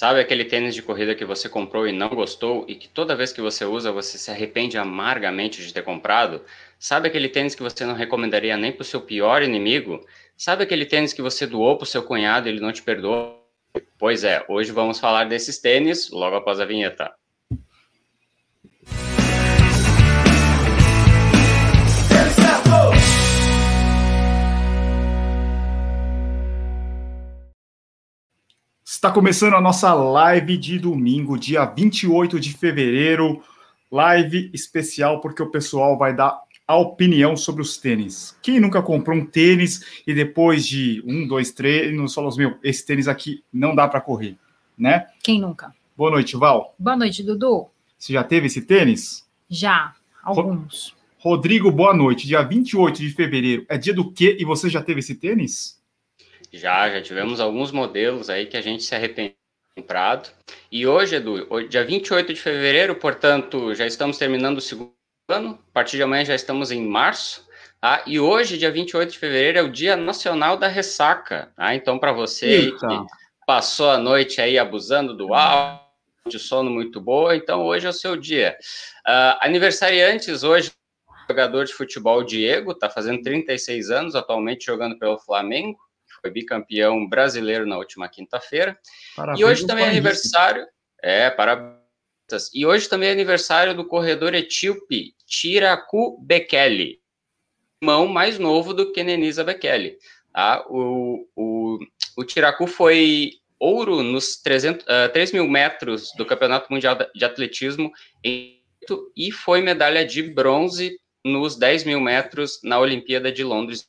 Sabe aquele tênis de corrida que você comprou e não gostou e que toda vez que você usa você se arrepende amargamente de ter comprado? Sabe aquele tênis que você não recomendaria nem para o seu pior inimigo? Sabe aquele tênis que você doou para o seu cunhado e ele não te perdoou? Pois é, hoje vamos falar desses tênis logo após a vinheta. Está começando a nossa live de domingo, dia 28 de fevereiro. Live especial porque o pessoal vai dar a opinião sobre os tênis. Quem nunca comprou um tênis e depois de um, dois treinos falou assim, meu, esse tênis aqui não dá para correr, né? Quem nunca? Boa noite, Val. Boa noite, Dudu. Você já teve esse tênis? Já, alguns. Rodrigo, boa noite. Dia 28 de fevereiro é dia do quê? E você já teve esse tênis? Já, já tivemos alguns modelos aí que a gente se arrependeu comprado. E hoje, Edu, dia 28 de fevereiro, portanto, já estamos terminando o segundo ano. A partir de amanhã já estamos em março. Tá? E hoje, dia 28 de fevereiro, é o Dia Nacional da Ressaca. Tá? Então, para você que passou a noite aí abusando do álcool, de sono muito boa, então hoje é o seu dia. Uh, aniversariantes hoje, jogador de futebol Diego, está fazendo 36 anos, atualmente jogando pelo Flamengo foi bicampeão brasileiro na última quinta-feira. E hoje também é aniversário. É, parabéns. E hoje também é aniversário do corredor etíope Tiraku Bekele, irmão mais novo do que Nenisa Bekele. Tá? O, o, o Tiraku foi ouro nos 300, uh, 3 mil metros do Campeonato Mundial de Atletismo e foi medalha de bronze nos 10 mil metros na Olimpíada de Londres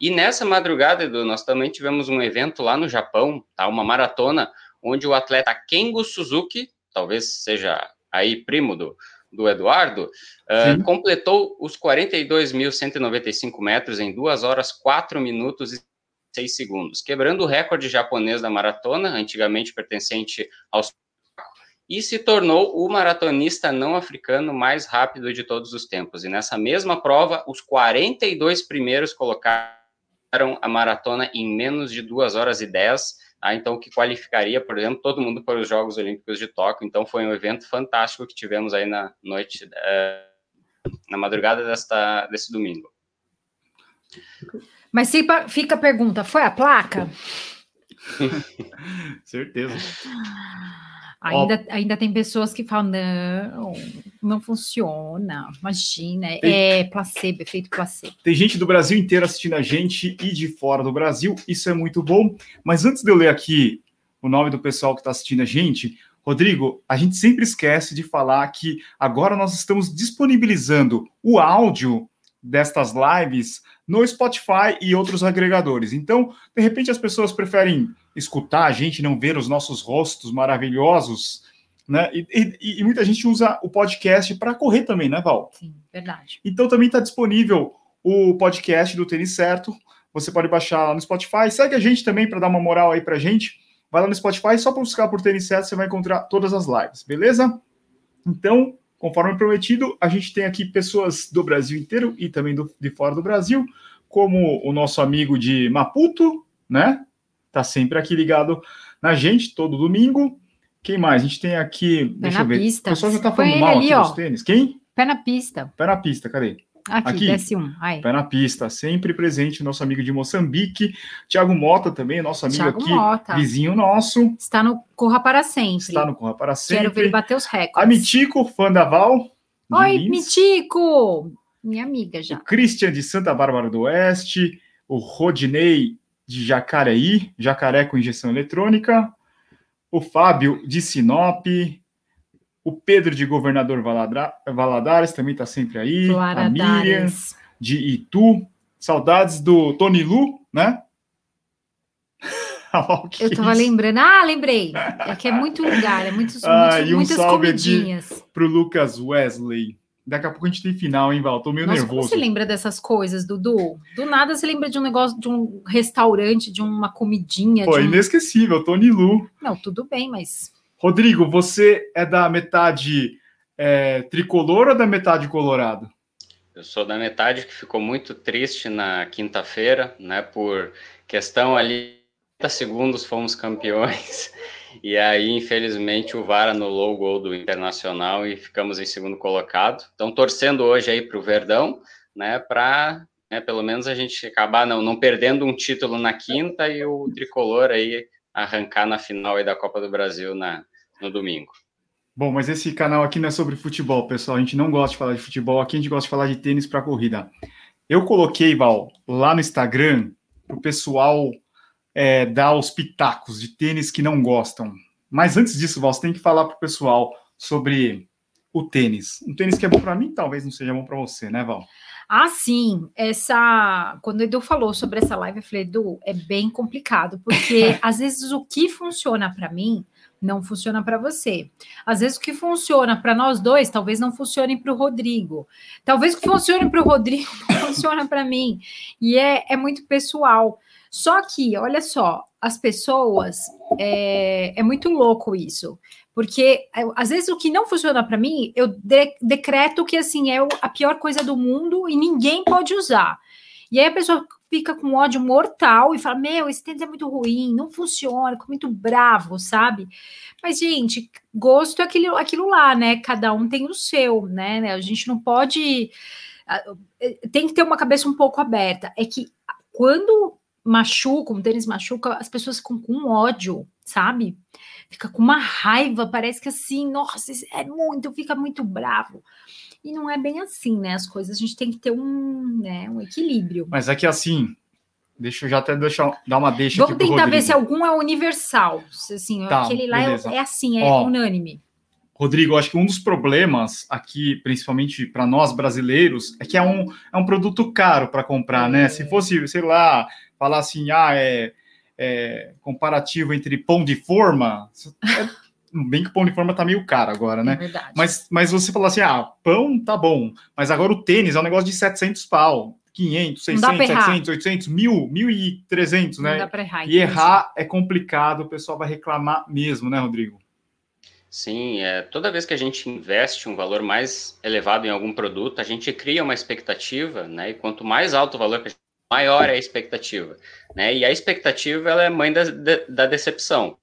e nessa madrugada, Edu, nós também tivemos um evento lá no Japão, tá? Uma maratona, onde o atleta Kengo Suzuki, talvez seja aí primo do, do Eduardo, uh, completou os 42.195 metros em 2 horas, 4 minutos e 6 segundos, quebrando o recorde japonês da maratona, antigamente pertencente aos e se tornou o maratonista não africano mais rápido de todos os tempos. E nessa mesma prova, os 42 primeiros colocados a maratona em menos de 2 horas e 10, tá? então o que qualificaria, por exemplo, todo mundo para os Jogos Olímpicos de Tóquio. Então foi um evento fantástico que tivemos aí na noite, é, na madrugada desta, desse domingo. Mas fica a pergunta, foi a placa? Certeza. Ainda, ainda tem pessoas que falam, não, não funciona, imagina, tem, é placebo, efeito placebo. Tem gente do Brasil inteiro assistindo a gente e de fora do Brasil, isso é muito bom. Mas antes de eu ler aqui o nome do pessoal que está assistindo a gente, Rodrigo, a gente sempre esquece de falar que agora nós estamos disponibilizando o áudio destas lives no Spotify e outros agregadores. Então, de repente, as pessoas preferem escutar a gente, não ver os nossos rostos maravilhosos, né? E, e, e muita gente usa o podcast para correr também, né, Val? Sim, verdade. Então também está disponível o podcast do Tênis Certo. Você pode baixar lá no Spotify. Segue a gente também para dar uma moral aí para gente. Vai lá no Spotify, só para buscar por Tênis Certo, você vai encontrar todas as lives, beleza? Então, conforme prometido, a gente tem aqui pessoas do Brasil inteiro e também do, de fora do Brasil, como o nosso amigo de Maputo, né? Tá sempre aqui ligado na gente, todo domingo. Quem mais? A gente tem aqui. Pé deixa eu ver. Pista. O pessoal já tá falando mal ali, aqui ó. dos tênis. Quem? Pé na pista. Pé na pista, cadê? Aqui, aqui. desce um. Aí. Pé na pista, sempre presente, nosso amigo de Moçambique. Tiago Mota também, nosso amigo Thiago aqui, Mota. vizinho nosso. Está no Corra para Sempre. Está no Corra para Sempre. Quero ver ele bater os recordes. A Mitico, fã da Val. Oi, Mitico! Minha amiga já. O Christian de Santa Bárbara do Oeste. O Rodinei de Jacareí, Jacaré com injeção eletrônica, o Fábio de Sinop, o Pedro de Governador Valadares também está sempre aí, Valadares. a Miriam de Itu, saudades do Tony Lu, né? Eu estava lembrando, ah, lembrei, é que é muito lugar, é muitos, ah, muitos, um muitas comidinhas. Para o Lucas Wesley, Daqui a pouco a gente tem final, hein, Val? Tô meio Nossa, nervoso. Como você lembra dessas coisas, Dudu? Do nada você lembra de um negócio, de um restaurante, de uma comidinha. Pô, um... inesquecível, Tony Lu. Não, tudo bem, mas. Rodrigo, você é da metade é, tricolor ou da metade colorado? Eu sou da metade que ficou muito triste na quinta-feira, né? Por questão ali, 30 segundos fomos campeões. E aí, infelizmente, o VAR anulou o gol do Internacional e ficamos em segundo colocado. Então, torcendo hoje aí para o Verdão, né, para né, pelo menos a gente acabar não, não perdendo um título na quinta e o tricolor aí arrancar na final aí da Copa do Brasil na, no domingo. Bom, mas esse canal aqui não é sobre futebol, pessoal. A gente não gosta de falar de futebol, aqui a gente gosta de falar de tênis para corrida. Eu coloquei, Val, lá no Instagram, para o pessoal é, dar os pitacos de tênis que não gostam. Mas antes disso, Val, você tem que falar para o pessoal sobre o tênis. Um tênis que é bom para mim, talvez não seja bom para você, né, Val? Ah, sim. Essa. Quando o Edu falou sobre essa live, eu falei, Edu, é bem complicado, porque às vezes o que funciona para mim não funciona para você. Às vezes o que funciona para nós dois, talvez não funcione para o Rodrigo. Talvez o que funcione para o Rodrigo não funciona para mim. E é, é muito pessoal. Só que, olha só, as pessoas é, é muito louco isso. Porque às vezes o que não funciona para mim, eu de, decreto que assim é a pior coisa do mundo e ninguém pode usar. E aí a pessoa fica com ódio mortal e fala: Meu, esse tênis é muito ruim, não funciona, fica muito bravo, sabe? Mas, gente, gosto é aquilo, aquilo lá, né? Cada um tem o seu, né? A gente não pode. Tem que ter uma cabeça um pouco aberta. É que quando machuca, um tênis machuca, as pessoas ficam com ódio, sabe? Fica com uma raiva, parece que assim, nossa, é muito, fica muito bravo. E não é bem assim, né? As coisas a gente tem que ter um, né, um equilíbrio. Mas é que assim, deixa eu já até deixar, dar uma deixa Vamos tentar ver se algum é universal. Assim, tá, aquele lá é, é, assim, é Ó, unânime. Rodrigo, acho que um dos problemas aqui, principalmente para nós brasileiros, é que é um, é um produto caro para comprar, é. né? Se fosse, sei lá, falar assim, ah, é, é comparativo entre pão de forma, é Bem que o pão de forma tá meio caro agora, né? É verdade. Mas, mas você falou assim: ah, pão tá bom, mas agora o tênis é um negócio de 700 pau. 500, 600, 700, 800, 1000, 1300, né? Não dá pra errar, e errar é complicado, o pessoal vai reclamar mesmo, né, Rodrigo? Sim, é, toda vez que a gente investe um valor mais elevado em algum produto, a gente cria uma expectativa, né? E quanto mais alto o valor, maior é a expectativa, né? E a expectativa ela é mãe da, da decepção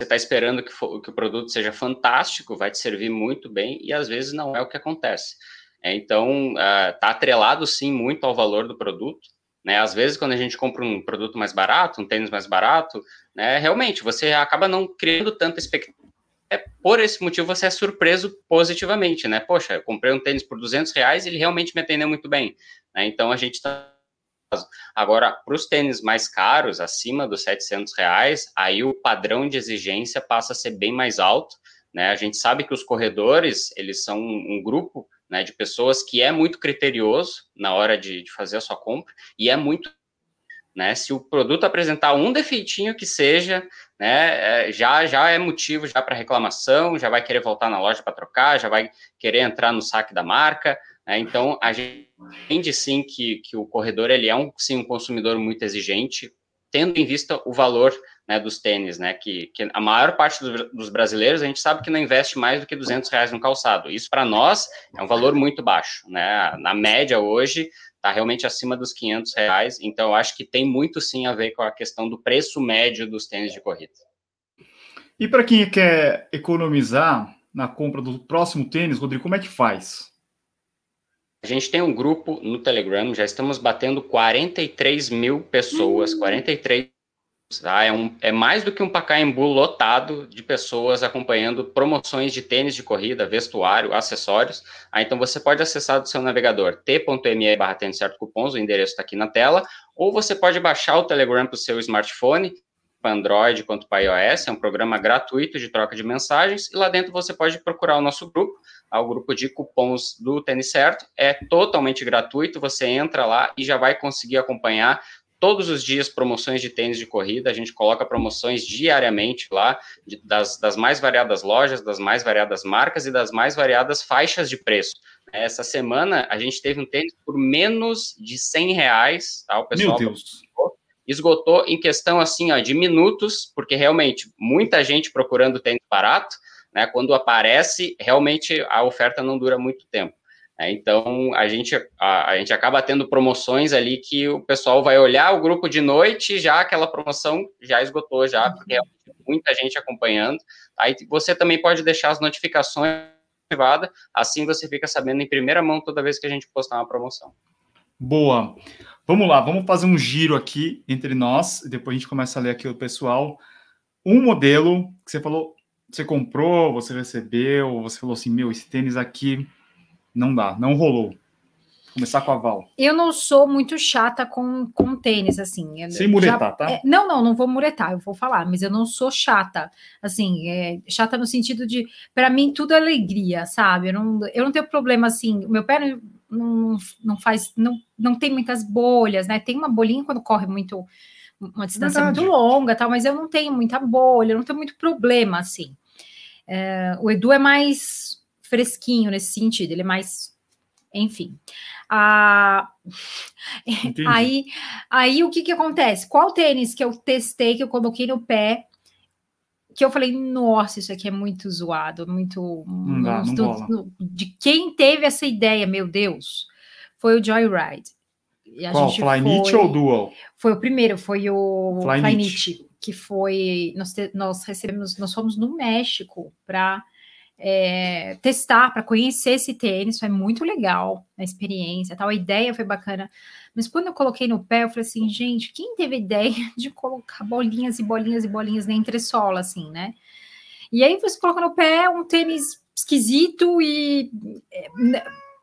você está esperando que, for, que, o produto seja fantástico, vai te servir muito bem, e às vezes não é o que acontece. É, então, está uh, atrelado sim muito ao valor do produto. Né? Às vezes, quando a gente compra um produto mais barato, um tênis mais barato, né, realmente você acaba não criando tanta expectativa. É, por esse motivo, você é surpreso positivamente, né? Poxa, eu comprei um tênis por 200 reais e ele realmente me atendeu muito bem. Né? Então, a gente está Agora, para os tênis mais caros, acima dos 700 reais, aí o padrão de exigência passa a ser bem mais alto. Né? A gente sabe que os corredores, eles são um grupo né, de pessoas que é muito criterioso na hora de, de fazer a sua compra e é muito né? Se o produto apresentar um defeitinho que seja, né, é, já já é motivo já para reclamação, já vai querer voltar na loja para trocar, já vai querer entrar no saque da marca. Né? Então, a gente entende sim que, que o corredor ele é um, sim, um consumidor muito exigente, tendo em vista o valor né, dos tênis, né, que, que a maior parte do, dos brasileiros a gente sabe que não investe mais do que 200 reais no calçado. Isso para nós é um valor muito baixo, né? Na média hoje está realmente acima dos 500 reais. Então eu acho que tem muito sim a ver com a questão do preço médio dos tênis de corrida. E para quem quer economizar na compra do próximo tênis, Rodrigo, como é que faz? A gente tem um grupo no Telegram, já estamos batendo 43 mil pessoas, uhum. 43 Tá? É, um, é, mais do que um Pacaembu lotado de pessoas acompanhando promoções de tênis de corrida, vestuário, acessórios. Ah, então você pode acessar do seu navegador t.me barra tênis certo cupons, o endereço está aqui na tela, ou você pode baixar o Telegram para o seu smartphone, para Android quanto para iOS, é um programa gratuito de troca de mensagens, e lá dentro você pode procurar o nosso grupo, ao grupo de cupons do Tênis Certo. É totalmente gratuito, você entra lá e já vai conseguir acompanhar todos os dias promoções de tênis de corrida. A gente coloca promoções diariamente lá, de, das, das mais variadas lojas, das mais variadas marcas e das mais variadas faixas de preço. Essa semana a gente teve um tênis por menos de 100 reais, tá? O pessoal Meu Deus. esgotou em questão assim, ó, de minutos, porque realmente muita gente procurando tênis barato, né? Quando aparece, realmente a oferta não dura muito tempo. É, então, a gente, a, a, gente acaba tendo promoções ali que o pessoal vai olhar o grupo de noite, já aquela promoção já esgotou, já, porque é muita gente acompanhando. Aí você também pode deixar as notificações privadas, assim você fica sabendo em primeira mão toda vez que a gente postar uma promoção. Boa. Vamos lá, vamos fazer um giro aqui entre nós, depois a gente começa a ler aqui o pessoal. Um modelo que você falou, você comprou, você recebeu, você falou assim, meu, esse tênis aqui não dá, não rolou. Vou começar com a Val. Eu não sou muito chata com, com tênis, assim. Sem muretar, já, tá? É, não, não, não vou muretar, eu vou falar, mas eu não sou chata. Assim, é, chata no sentido de, para mim, tudo é alegria, sabe? Eu não, eu não tenho problema, assim, meu pé não, não faz, não, não tem muitas bolhas, né? Tem uma bolinha quando corre muito, uma distância Verdade. muito longa, tal, mas eu não tenho muita bolha, eu não tenho muito problema, assim. É, o Edu é mais fresquinho nesse sentido, ele é mais. Enfim. Ah, aí, aí o que, que acontece? Qual tênis que eu testei, que eu coloquei no pé, que eu falei, nossa, isso aqui é muito zoado, muito. Não dá, não de quem teve essa ideia, meu Deus, foi o Joyride. E a Qual? Flyknit ou Dual? Foi o primeiro, foi o Flyknit, que foi. Nós, te, nós recebemos, nós fomos no México para é, testar, para conhecer esse tênis, foi muito legal a experiência, tal, a ideia foi bacana. Mas quando eu coloquei no pé, eu falei assim, gente, quem teve ideia de colocar bolinhas e bolinhas e bolinhas na entressola, assim, né? E aí você coloca no pé um tênis esquisito e é,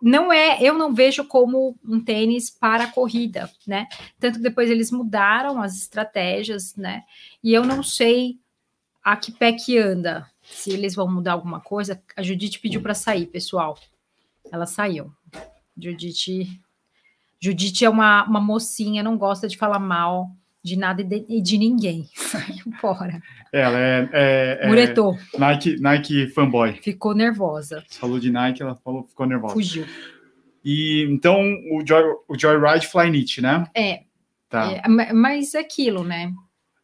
não é, eu não vejo como um tênis para corrida, né? Tanto que depois eles mudaram as estratégias, né? E eu não sei a que pé que anda, se eles vão mudar alguma coisa. A Judite pediu para sair, pessoal. Ela saiu. Judite, Judite é uma, uma mocinha, não gosta de falar mal de nada e de, de, ninguém. Saiu fora. Ela é, é, é Muretou. Nike, Nike fanboy. Ficou nervosa. Falou de Nike, ela falou, ficou nervosa. Fugiu. E então o Joy, o Joyride Flyknit, né? É. Tá. É, mas é aquilo, né?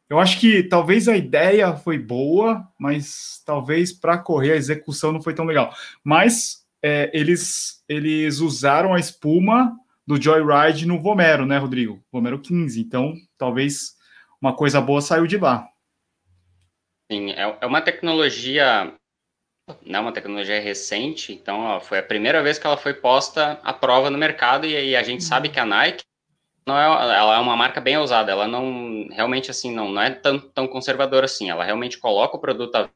Eu acho que talvez a ideia foi boa, mas talvez para correr a execução não foi tão legal. Mas é, eles, eles usaram a espuma do Joyride no Vomero, né, Rodrigo? Vomero 15. Então, talvez uma coisa boa saiu de lá. Sim, é, é uma tecnologia, não é uma tecnologia recente, então ó, foi a primeira vez que ela foi posta à prova no mercado e, e a gente sabe que a Nike não é, ela é uma marca bem ousada, ela não, realmente assim, não, não é tão, tão conservadora assim, ela realmente coloca o produto a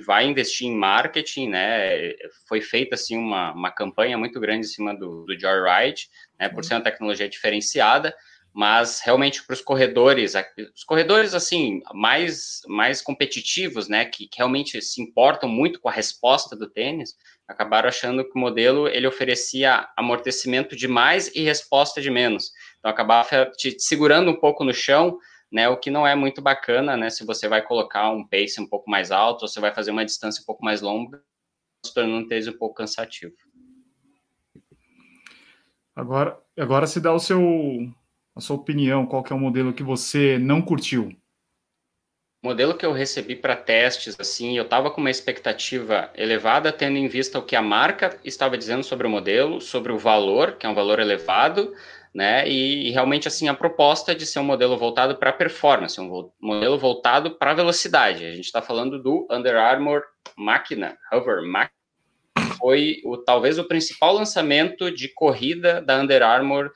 vai investir em marketing, né, foi feita, assim, uma, uma campanha muito grande em cima do, do Joyride, né, por ser uma tecnologia diferenciada, mas realmente para os corredores, os corredores, assim, mais, mais competitivos, né, que, que realmente se importam muito com a resposta do tênis, acabaram achando que o modelo, ele oferecia amortecimento de mais e resposta de menos, então, acabava te segurando um pouco no chão, né, o que não é muito bacana, né, se você vai colocar um pace um pouco mais alto, ou você vai fazer uma distância um pouco mais longa, se tornando um tênis um pouco cansativo. Agora, agora se dá o seu, a sua opinião, qual que é o modelo que você não curtiu? O modelo que eu recebi para testes, assim, eu estava com uma expectativa elevada, tendo em vista o que a marca estava dizendo sobre o modelo, sobre o valor, que é um valor elevado, né? E, e, realmente assim a proposta de ser um modelo voltado para performance, um vo modelo voltado para velocidade. A gente está falando do Under Armour Máquina, Hover Máquina, foi o, talvez o principal lançamento de corrida da Under Armour.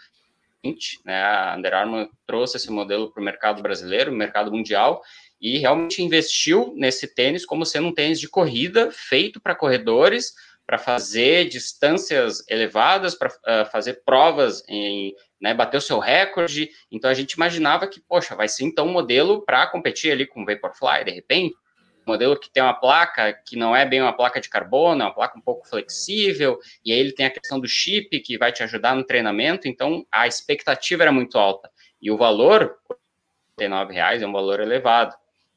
Né? A Under Armour trouxe esse modelo para o mercado brasileiro, mercado mundial, e realmente investiu nesse tênis como sendo um tênis de corrida feito para corredores para fazer distâncias elevadas, para uh, fazer provas em, né, bater o seu recorde. Então a gente imaginava que, poxa, vai ser então um modelo para competir ali com o Vaporfly, de repente. Modelo que tem uma placa que não é bem uma placa de carbono, é uma placa um pouco flexível, e aí ele tem a questão do chip que vai te ajudar no treinamento, então a expectativa era muito alta. E o valor, R$ reais é um valor elevado.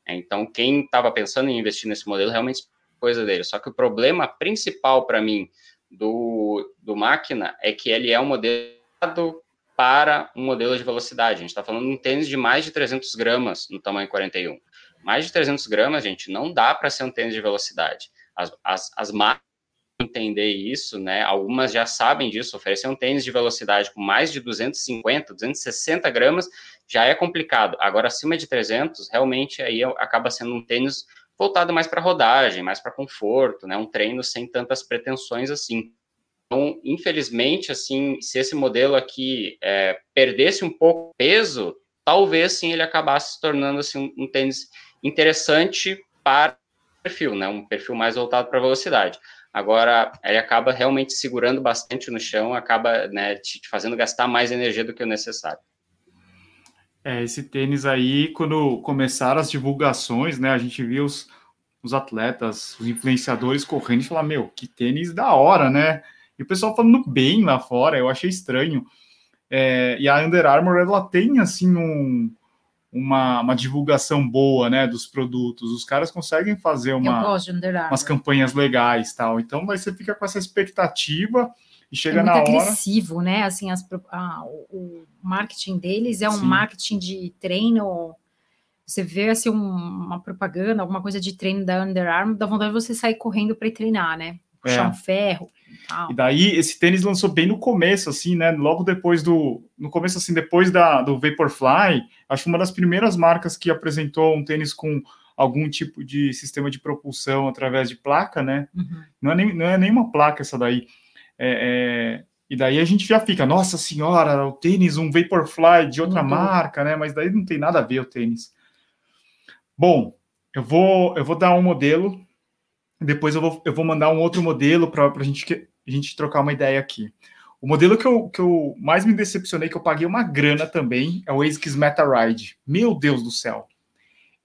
Então, quem estava pensando em investir nesse modelo realmente coisa dele. Só que o problema principal para mim do, do máquina é que ele é um modelo para um modelo de velocidade. A gente está falando de um tênis de mais de 300 gramas no tamanho 41. Mais de 300 gramas, gente, não dá para ser um tênis de velocidade. As, as, as marcas entender isso, né? Algumas já sabem disso. Oferecer um tênis de velocidade com mais de 250, 260 gramas já é complicado. Agora, acima de 300, realmente aí acaba sendo um tênis voltado mais para rodagem, mais para conforto, né? Um treino sem tantas pretensões assim. Então, infelizmente, assim, se esse modelo aqui é, perdesse um pouco peso, talvez sim ele acabasse se tornando assim um, um tênis interessante para perfil, né? Um perfil mais voltado para velocidade. Agora, ele acaba realmente segurando bastante no chão, acaba né, te fazendo gastar mais energia do que o necessário. É, esse tênis aí, quando começaram as divulgações, né, a gente viu os, os atletas, os influenciadores correndo e falar, meu, que tênis da hora, né? E o pessoal falando bem lá fora, eu achei estranho. É, e a Under Armour, ela tem, assim, um, uma, uma, divulgação boa, né, dos produtos. Os caras conseguem fazer uma, umas campanhas legais, tal. Então, você fica com essa expectativa e chega é muito na hora... agressivo, né? Assim, as, o marketing deles é um Sim. marketing de treino. Você vê assim um, uma propaganda, alguma coisa de treino da Under Armour, dá vontade de você sair correndo para treinar, né? Puxar é. um ferro. E daí esse tênis lançou bem no começo, assim, né? Logo depois do. No começo, assim, depois da, do Vaporfly, acho que uma das primeiras marcas que apresentou um tênis com algum tipo de sistema de propulsão através de placa, né? Uhum. Não, é nem, não é nenhuma placa essa daí. É, é, e daí a gente já fica, nossa senhora, o tênis, um Vaporfly de outra uhum. marca, né? Mas daí não tem nada a ver o tênis. Bom, eu vou, eu vou dar um modelo, depois eu vou, eu vou mandar um outro modelo para a gente, a gente trocar uma ideia aqui. O modelo que eu, que eu mais me decepcionei, que eu paguei uma grana também, é o ASICS Meta Ride. Meu Deus do céu!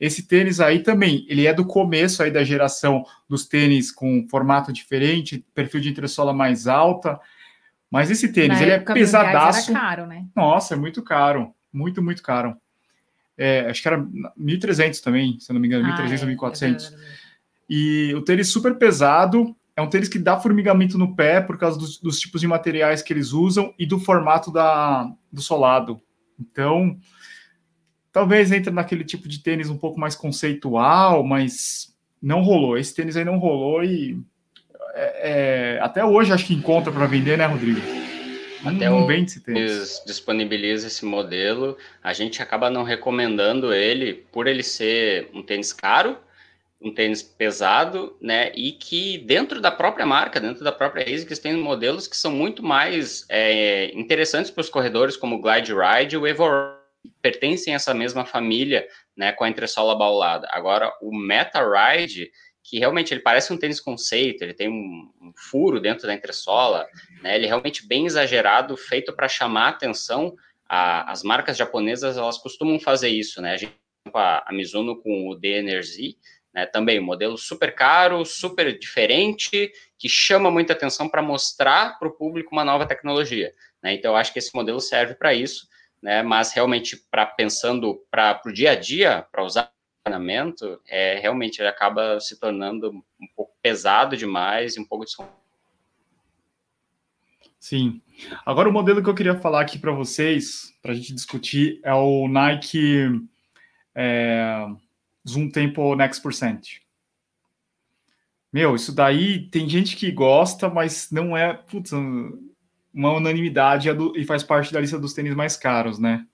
Esse tênis aí também, ele é do começo aí da geração dos tênis com formato diferente, perfil de entressola mais alta. Mas esse tênis, Na ele é pesadaço. Era caro, né? Nossa, é muito caro. Muito, muito caro. É, acho que era 1.300 também, se não me engano, ah, 1.300 ou é, 1.400. É e o tênis super pesado, é um tênis que dá formigamento no pé por causa dos, dos tipos de materiais que eles usam e do formato da, do solado. Então, Talvez entre naquele tipo de tênis um pouco mais conceitual, mas não rolou. Esse tênis aí não rolou e é, é, até hoje acho que encontra para vender, né, Rodrigo? Até não vende esse tênis. disponibiliza esse modelo, a gente acaba não recomendando ele por ele ser um tênis caro, um tênis pesado, né? E que dentro da própria marca, dentro da própria ASICS, tem modelos que são muito mais é, interessantes para os corredores, como o Glide Ride e o Evo pertencem a essa mesma família, né, com a entressola baulada. Agora, o Meta Ride, que realmente ele parece um tênis conceito, ele tem um, um furo dentro da entressola, né, ele é realmente bem exagerado, feito para chamar atenção. A, as marcas japonesas, elas costumam fazer isso, né, a, gente, a, a Mizuno com o DNRZ, né, também um modelo super caro, super diferente, que chama muita atenção para mostrar para o público uma nova tecnologia. Né? Então, eu acho que esse modelo serve para isso né? Mas realmente para pensando para o dia a dia, para usar treinamento, é realmente ele acaba se tornando um pouco pesado demais e um pouco Sim. Agora o modelo que eu queria falar aqui para vocês, para a gente discutir, é o Nike é, Zoom Tempo Next Percent. Meu, isso daí tem gente que gosta, mas não é. Putz, uma unanimidade e faz parte da lista dos tênis mais caros, né?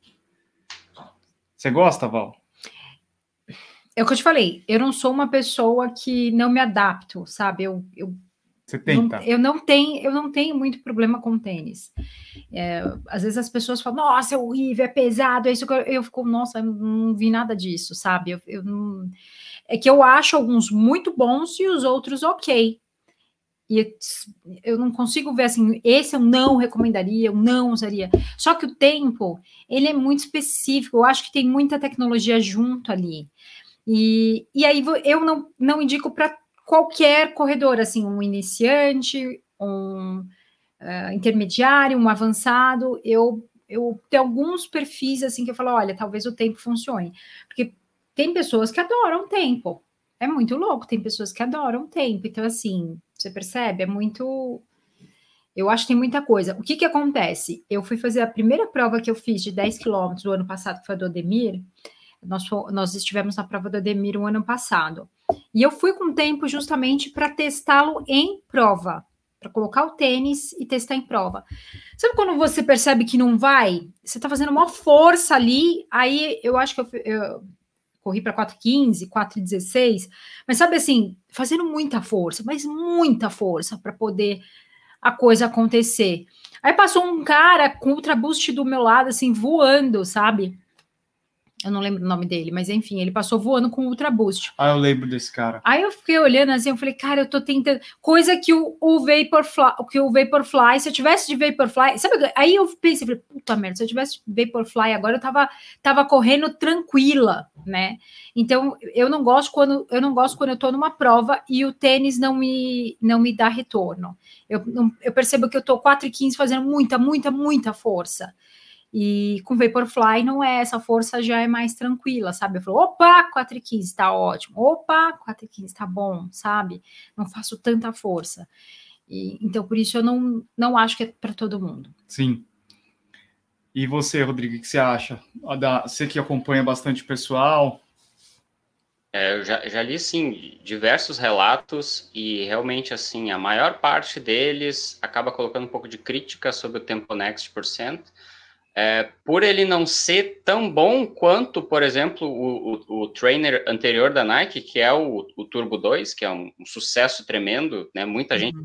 Você gosta, Val? É o que eu te falei, eu não sou uma pessoa que não me adapto, sabe? Eu, eu você tenta. Não, eu não tenho, eu não tenho muito problema com tênis. É, às vezes as pessoas falam, nossa, é horrível, é pesado, é isso que eu, eu fico, nossa, eu não vi nada disso, sabe? Eu, eu não... É que eu acho alguns muito bons e os outros ok e eu não consigo ver assim, esse eu não recomendaria, eu não usaria. Só que o tempo, ele é muito específico, eu acho que tem muita tecnologia junto ali. E, e aí eu não, não indico para qualquer corredor, assim, um iniciante, um uh, intermediário, um avançado, eu, eu tenho alguns perfis assim que eu falo, olha, talvez o tempo funcione. Porque tem pessoas que adoram tempo. É muito louco, tem pessoas que adoram tempo. Então, assim, você percebe? É muito. Eu acho que tem muita coisa. O que que acontece? Eu fui fazer a primeira prova que eu fiz de 10 quilômetros do ano passado, que foi a do Ademir. Nós, nós estivemos na prova do Ademir o ano passado. E eu fui com tempo justamente para testá-lo em prova, para colocar o tênis e testar em prova. Sabe quando você percebe que não vai? Você está fazendo uma força ali, aí eu acho que eu, eu corri para 4,15, 4,16, mas sabe assim, fazendo muita força, mas muita força para poder a coisa acontecer. Aí passou um cara com ultra boost do meu lado, assim, voando, sabe? Eu não lembro o nome dele, mas enfim, ele passou voando com Ultra Boost. Ah, eu lembro desse cara. Aí eu fiquei olhando assim, eu falei, cara, eu tô tentando. Coisa que o, o Vaporfly, que o Vaporfly, se eu tivesse de Vaporfly, sabe? Aí eu pensei, falei, puta merda, se eu tivesse Vaporfly agora, eu tava, tava correndo tranquila, né? Então, eu não gosto quando eu não gosto quando eu tô numa prova e o tênis não me, não me dá retorno. Eu, eu percebo que eu tô 4 e 15 fazendo muita, muita, muita força. E com Vaporfly não é, essa força já é mais tranquila, sabe? Eu falo, opa, 4 e 15 tá ótimo, opa, 4 e 15 tá bom, sabe? Não faço tanta força. E, então, por isso eu não, não acho que é para todo mundo. Sim. E você, Rodrigo, o que você acha? Você que acompanha bastante pessoal. É, eu já, já li, sim, diversos relatos e realmente, assim, a maior parte deles acaba colocando um pouco de crítica sobre o Tempo Next por cento, é, por ele não ser tão bom quanto, por exemplo, o, o, o trainer anterior da Nike, que é o, o Turbo 2, que é um, um, sucesso tremendo, né? Muita uhum. gente,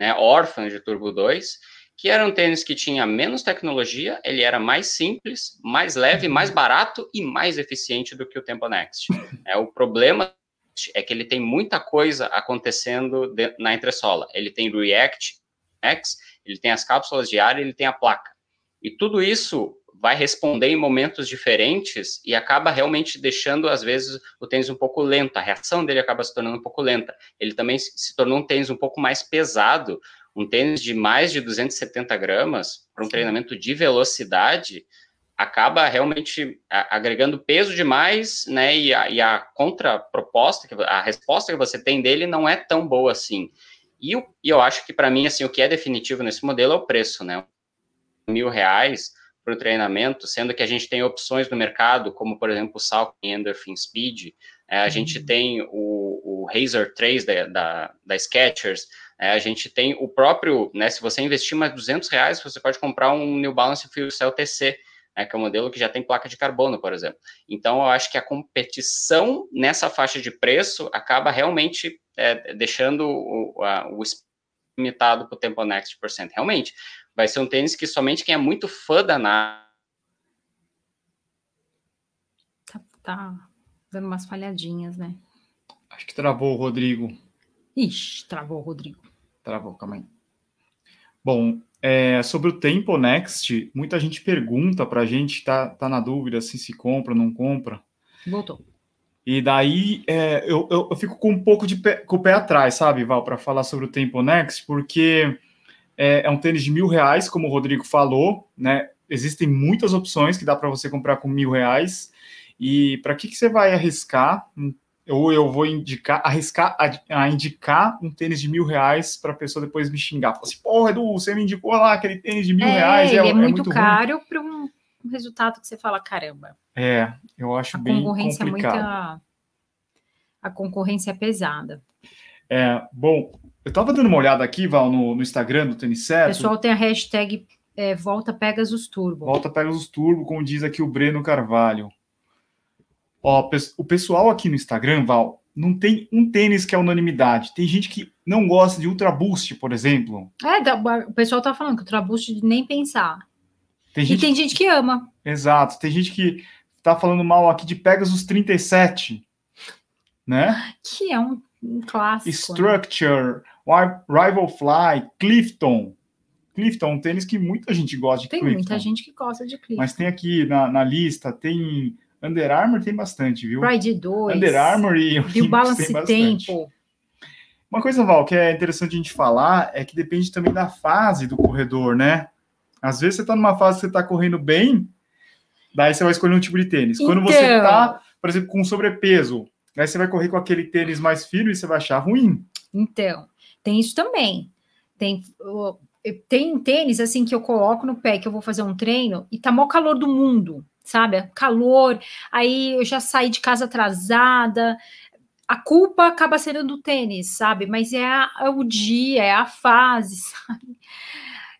né, órfã de Turbo 2, que era um tênis que tinha menos tecnologia, ele era mais simples, mais leve, uhum. mais barato e mais eficiente do que o Tempo Next. É, o problema é que ele tem muita coisa acontecendo de, na entressola. Ele tem React X, ele tem as cápsulas de ar, ele tem a placa. E tudo isso vai responder em momentos diferentes e acaba realmente deixando, às vezes, o tênis um pouco lento, a reação dele acaba se tornando um pouco lenta. Ele também se tornou um tênis um pouco mais pesado, um tênis de mais de 270 gramas, para um treinamento de velocidade, acaba realmente agregando peso demais, né, e a, e a contraproposta, a resposta que você tem dele não é tão boa assim. E eu, e eu acho que, para mim, assim, o que é definitivo nesse modelo é o preço, né, mil reais para o treinamento, sendo que a gente tem opções no mercado, como, por exemplo, o Salk Endorphin Speed, é, a uhum. gente tem o, o Razer 3 da, da, da Skechers, é, a gente tem o próprio, né, se você investir mais 200 reais, você pode comprar um New Balance Fuel Cell TC, né, que é um modelo que já tem placa de carbono, por exemplo. Então, eu acho que a competição nessa faixa de preço acaba realmente é, deixando o, a, o limitado para o Tempo Next por cento. Realmente, vai ser um tênis que somente quem é muito fã da Nike. Tá, tá dando umas falhadinhas, né? Acho que travou o Rodrigo. Ixi, travou o Rodrigo. Travou, calma aí. Bom, é, sobre o Tempo Next, muita gente pergunta para a gente, tá, tá na dúvida se se compra ou não compra. Voltou. E daí é, eu, eu, eu, fico com um pouco de pé, com o pé atrás, sabe, Val, para falar sobre o Tempo Next, porque é, é um tênis de mil reais, como o Rodrigo falou, né? Existem muitas opções que dá para você comprar com mil reais. E para que, que você vai arriscar? Ou eu vou indicar, arriscar a, a indicar um tênis de mil reais para a pessoa depois me xingar. Falar assim, porra, Edu, você me indicou lá aquele tênis de mil é, reais. Ele é, é, é muito, muito caro para um resultado que você fala, caramba. É, eu acho a bem concorrência complicado. É muita... A concorrência é pesada. É, bom, eu tava dando uma olhada aqui, Val, no, no Instagram do Tênis Certo. O pessoal tem a hashtag é, Volta Pegasus Turbo. Volta Pegasus Turbo, como diz aqui o Breno Carvalho. Ó, o pessoal aqui no Instagram, Val, não tem um tênis que é unanimidade. Tem gente que não gosta de Ultra Boost, por exemplo. É, o pessoal tá falando que Ultra Boost nem pensar. Tem gente... E tem gente que ama. Exato. Tem gente que tá falando mal aqui de Pegasus 37, né? Que é um, um clássico. Structure, né? Rival Fly, Clifton. Clifton, um tênis que muita gente gosta de tem Clifton. muita gente que gosta de Clifton. Mas tem aqui na, na lista, tem Under Armour, tem bastante, viu? Ride 2. Under Armour e o Balance Tempo. Uma coisa, Val, que é interessante a gente falar é que depende também da fase do corredor, né? Às vezes você está numa fase que você está correndo bem, daí você vai escolher um tipo de tênis. Quando você está, então. por exemplo, com sobrepeso, aí você vai correr com aquele tênis mais fino e você vai achar ruim. Então, tem isso também. Tem, tem tênis assim que eu coloco no pé que eu vou fazer um treino e tá maior calor do mundo, sabe? Calor, aí eu já saí de casa atrasada. a culpa acaba sendo do tênis, sabe? Mas é, a, é o dia, é a fase, sabe?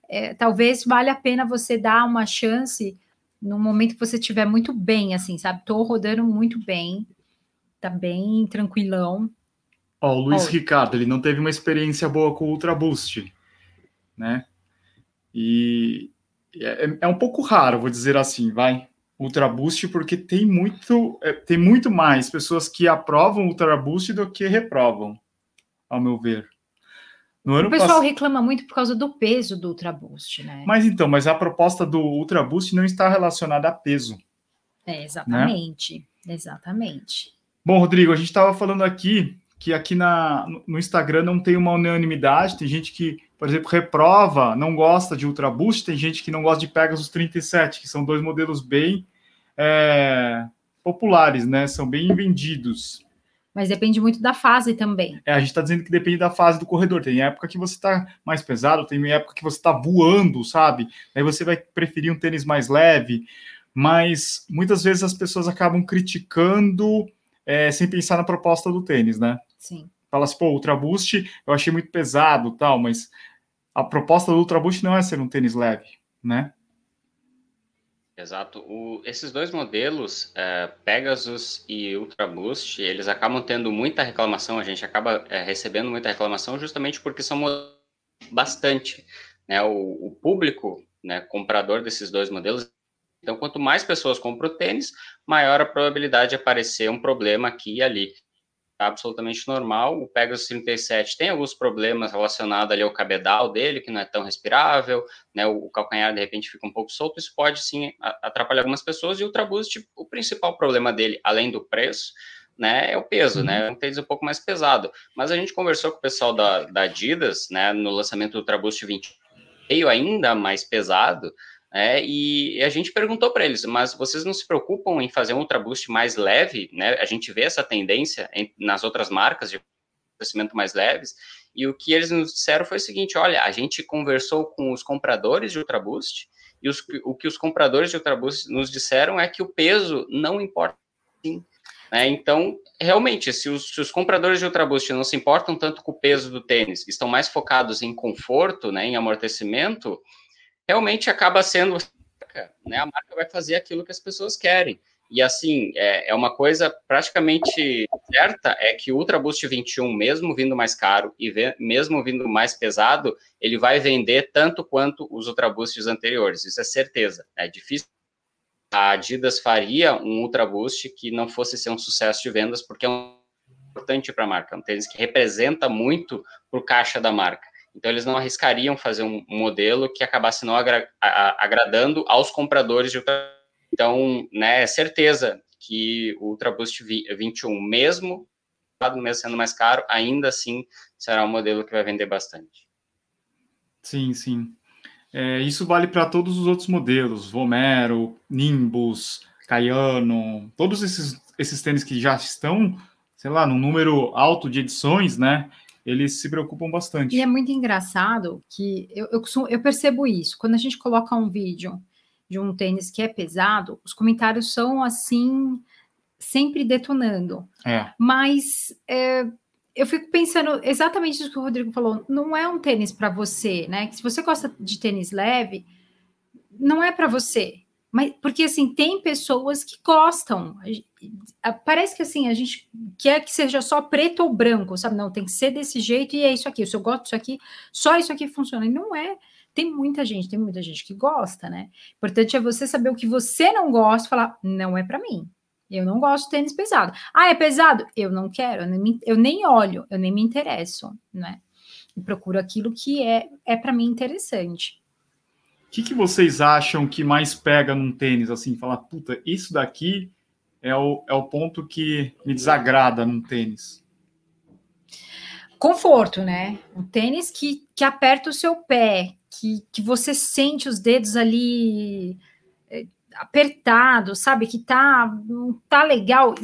É, talvez valha a pena você dar uma chance no momento que você estiver muito bem, assim, sabe? Tô rodando muito bem, tá bem tranquilão. Ó, o Luiz Ó, Ricardo, ele não teve uma experiência boa com o Ultra Boost, né? E é, é um pouco raro, vou dizer assim, vai. Ultra Boost, porque tem muito, é, tem muito mais pessoas que aprovam Ultra Boost do que reprovam, ao meu ver. o pessoal pass... reclama muito por causa do peso do Ultra Boost, né? Mas então, mas a proposta do Ultra Boost não está relacionada a peso. É, exatamente, né? exatamente. Bom, Rodrigo, a gente estava falando aqui que aqui na, no Instagram não tem uma unanimidade, tem gente que, por exemplo, reprova, não gosta de Ultra Boost, tem gente que não gosta de Pegasus 37, que são dois modelos bem é, populares, né? São bem vendidos. Mas depende muito da fase também. É, a gente está dizendo que depende da fase do corredor. Tem época que você está mais pesado, tem época que você está voando, sabe? Aí você vai preferir um tênis mais leve. Mas muitas vezes as pessoas acabam criticando é, sem pensar na proposta do tênis, né? Sim. Fala assim, pô, Ultra Boost eu achei muito pesado tal, mas a proposta do Ultra Boost não é ser um tênis leve, né? Exato. O, esses dois modelos, é, Pegasus e Ultra Boost, eles acabam tendo muita reclamação, a gente acaba é, recebendo muita reclamação justamente porque são bastante. Né? O, o, público né, comprador desses dois modelos, então quanto mais pessoas compram o tênis, maior a probabilidade de aparecer um problema aqui e ali absolutamente normal. O Pegasus 37 tem alguns problemas relacionados ali ao cabedal dele, que não é tão respirável, né? O, calcanhar de repente fica um pouco solto, isso pode sim atrapalhar algumas pessoas. E o Ultraboost, o principal problema dele, além do preço, né, é o peso, né? uhum. né? Um tênis um pouco mais pesado. Mas a gente conversou com o pessoal da, da Adidas, né, no lançamento do Ultraboost 20, veio ainda mais pesado, é, e a gente perguntou para eles, mas vocês não se preocupam em fazer um Ultra Boost mais leve? Né? A gente vê essa tendência em, nas outras marcas de crescimento mais leves, e o que eles nos disseram foi o seguinte: olha, a gente conversou com os compradores de Ultra Boost, e os, o que os compradores de Ultra Boost nos disseram é que o peso não importa. Sim. Né? Então, realmente, se os, se os, compradores de Ultra Boost não se importam tanto com o peso do tênis, estão mais focados em conforto, né, em amortecimento, realmente acaba sendo né, a marca vai fazer aquilo que as pessoas querem. E assim, é, é uma coisa praticamente certa, é que o Ultra Boost 21, mesmo vindo mais caro e mesmo vindo mais pesado, ele vai vender tanto quanto os Ultra Boosts anteriores. Isso é certeza. É difícil. A Adidas faria um Ultra Boost que não fosse ser um sucesso de vendas, porque é um importante para a marca, é um tênis que representa muito para o caixa da marca. Então, eles não arriscariam fazer um modelo que acabasse não agra agradando aos compradores de Ultra. Então, né, é certeza que o Ultra Boost 21, mesmo mesmo sendo mais caro, ainda assim será um modelo que vai vender bastante. Sim, sim. É, isso vale para todos os outros modelos, Vomero, Nimbus, Cayano, todos esses, esses tênis que já estão, sei lá, num número alto de edições, né? Eles se preocupam bastante. E é muito engraçado que eu, eu, eu percebo isso. Quando a gente coloca um vídeo de um tênis que é pesado, os comentários são assim, sempre detonando. É. Mas é, eu fico pensando exatamente isso que o Rodrigo falou. Não é um tênis para você, né? Se você gosta de tênis leve, não é para você. Mas porque assim, tem pessoas que gostam. Parece que assim, a gente quer que seja só preto ou branco, sabe? Não, tem que ser desse jeito e é isso aqui. Se eu gosto disso aqui, só isso aqui funciona. E não é. Tem muita gente, tem muita gente que gosta, né? Importante é você saber o que você não gosta e falar, não é para mim. Eu não gosto de tênis pesado. Ah, é pesado? Eu não quero, eu nem, eu nem olho, eu nem me interesso, né? E procuro aquilo que é, é para mim interessante. O que, que vocês acham que mais pega num tênis? Assim, falar, puta, isso daqui é o, é o ponto que me desagrada num tênis. Conforto, né? Um tênis que, que aperta o seu pé, que, que você sente os dedos ali é, apertados, sabe? Que tá, não tá legal.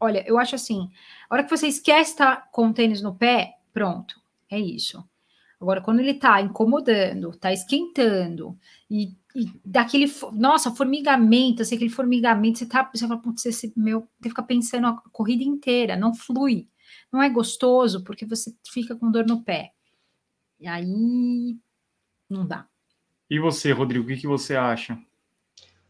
Olha, eu acho assim, a hora que você esquece estar com o tênis no pé, pronto, é isso. Agora, quando ele está incomodando, está esquentando e, e daquele, nossa, formigamento, assim, aquele formigamento, você tá, você fala, putz, esse meu, você fica pensando a corrida inteira, não flui, não é gostoso, porque você fica com dor no pé. E aí, não dá. E você, Rodrigo, o que, que você acha?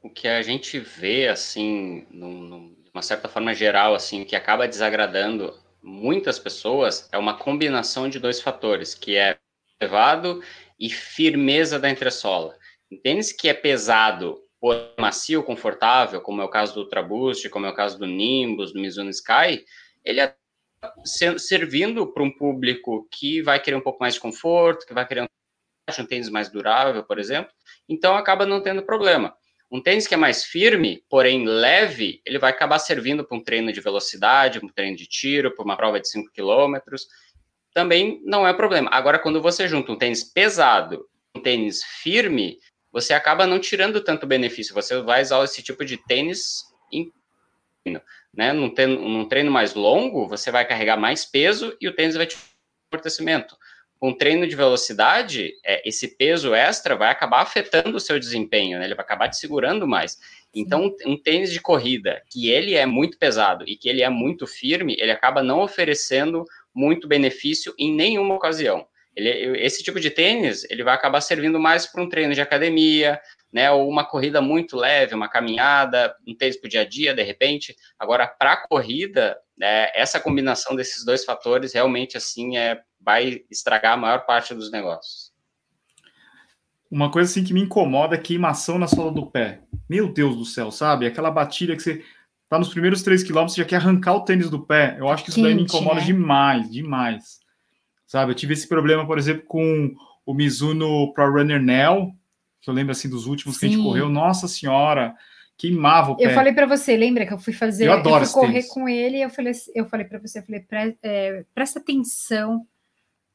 O que a gente vê, assim, num, num, de uma certa forma geral, assim, que acaba desagradando muitas pessoas é uma combinação de dois fatores, que é elevado e firmeza da entressola. Em tênis que é pesado, porém macio, confortável, como é o caso do Ultra Boost, como é o caso do Nimbus, do Mizuno Sky, ele é servindo para um público que vai querer um pouco mais de conforto, que vai querer um tênis mais durável, por exemplo, então acaba não tendo problema. Um tênis que é mais firme, porém leve, ele vai acabar servindo para um treino de velocidade, um treino de tiro, para uma prova de 5 km. Também não é problema. Agora, quando você junta um tênis pesado, um tênis firme, você acaba não tirando tanto benefício. Você vai usar esse tipo de tênis em né? Num, treino, num treino mais longo, você vai carregar mais peso e o tênis vai te amortecimento. Com treino de velocidade, é, esse peso extra vai acabar afetando o seu desempenho, né? Ele vai acabar te segurando mais. Então, um tênis de corrida que ele é muito pesado e que ele é muito firme, ele acaba não oferecendo muito benefício em nenhuma ocasião. Ele, esse tipo de tênis, ele vai acabar servindo mais para um treino de academia, né, ou uma corrida muito leve, uma caminhada, um tênis para o dia a dia, de repente. Agora, para a corrida, né, essa combinação desses dois fatores realmente assim é, vai estragar a maior parte dos negócios. Uma coisa assim que me incomoda é queimação na sola do pé. Meu Deus do céu, sabe? Aquela batida que você tá nos primeiros três quilômetros já quer arrancar o tênis do pé. Eu acho que isso Quente, daí me incomoda né? demais, demais. Sabe, eu tive esse problema, por exemplo, com o Mizuno Pro Runner Neo, que eu lembro assim dos últimos Sim. que a gente correu. Nossa senhora, queimava o pé. Eu falei para você, lembra que eu fui fazer, eu, adoro eu fui correr tênis. com ele, eu falei, eu falei para você, eu falei, Pre, é, presta atenção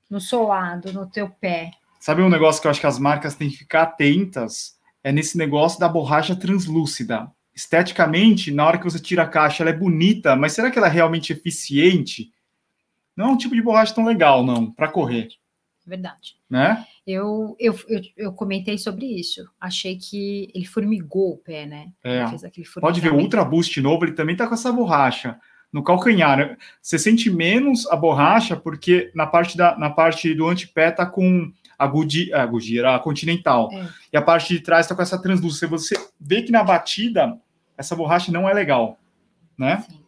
no solado, no teu pé. Sabe um negócio que eu acho que as marcas têm que ficar atentas? É nesse negócio da borracha translúcida. Esteticamente, na hora que você tira a caixa, ela é bonita, mas será que ela é realmente eficiente? não é um tipo de borracha tão legal, não, para correr. Verdade. Né? Eu, eu, eu, eu, comentei sobre isso. Achei que ele formigou o pé, né? É. Pode ver, o Ultra Boost novo, ele também tá com essa borracha no calcanhar. Você sente menos a borracha porque na parte, da, na parte do antepé tá com a Goodyear, a, Goodyear, a Continental. É. E a parte de trás tá com essa translúcida. Você vê que na batida essa borracha não é legal, né? Sim.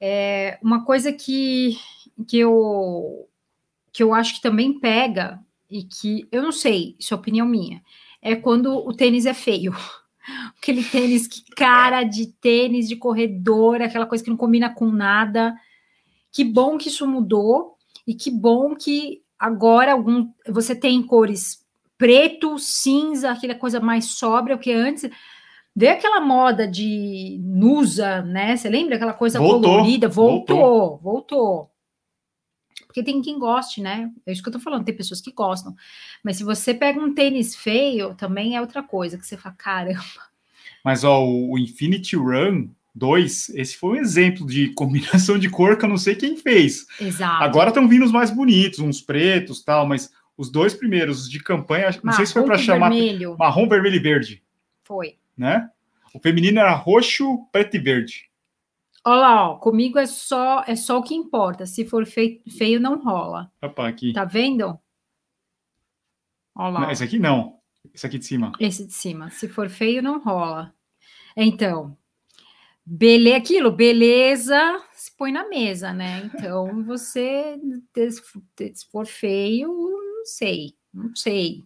É, uma coisa que, que, eu, que eu acho que também pega, e que eu não sei, isso é opinião minha, é quando o tênis é feio. Aquele tênis que cara de tênis de corredor, aquela coisa que não combina com nada. Que bom que isso mudou e que bom que agora algum você tem cores preto, cinza, aquela coisa mais sóbria, porque antes Veio aquela moda de Nusa, né? Você lembra aquela coisa voltou, colorida? Voltou, voltou, voltou. Porque tem quem goste, né? É isso que eu tô falando, tem pessoas que gostam. Mas se você pega um tênis feio, também é outra coisa, que você fala, caramba. Mas ó, o Infinity Run 2, esse foi um exemplo de combinação de cor que eu não sei quem fez. Exato. Agora estão vindo os mais bonitos, uns pretos tal, mas os dois primeiros de campanha, não marrom sei se foi para chamar. Vermelho. Marrom, vermelho e verde. Foi né? O feminino era roxo, preto e verde. Olha lá, ó, comigo é só é só o que importa. Se for feio, feio não rola. Opa, aqui. Tá vendo? Olha lá. Não, esse aqui não. Esse aqui de cima. Esse de cima. Se for feio não rola. Então, bele aquilo, beleza, se põe na mesa, né? Então, você se for feio, não sei, não sei.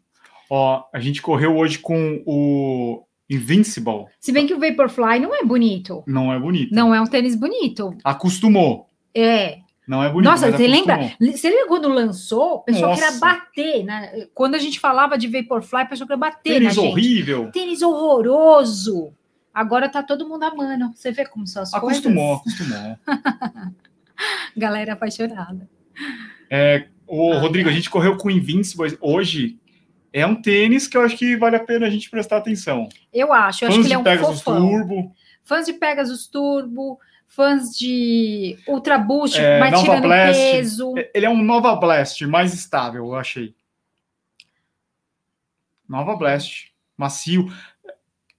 Ó, a gente correu hoje com o Invincible. Se bem que o Vaporfly não é bonito. Não é bonito. Não é um tênis bonito. Acostumou. É. Não é bonito. Nossa, você lembra? Você lembra quando lançou? O pessoal Nossa. queria bater. Né? Quando a gente falava de Vaporfly, o pessoal queria bater. Tênis horrível. Tênis horroroso. Agora tá todo mundo amando. Você vê como são as acostumou, coisas? Acostumou, acostumou. Galera apaixonada. É, o ah, Rodrigo, a gente correu com o Invincible hoje é um tênis que eu acho que vale a pena a gente prestar atenção. Eu acho, eu fãs acho que ele é um Pegasus fofão. Turbo. Fãs de Pegasus Turbo, fãs de Ultra Boost, é, mais Nova tirando Blast. peso. É, ele é um Nova Blast mais estável, eu achei. Nova Blast. macio.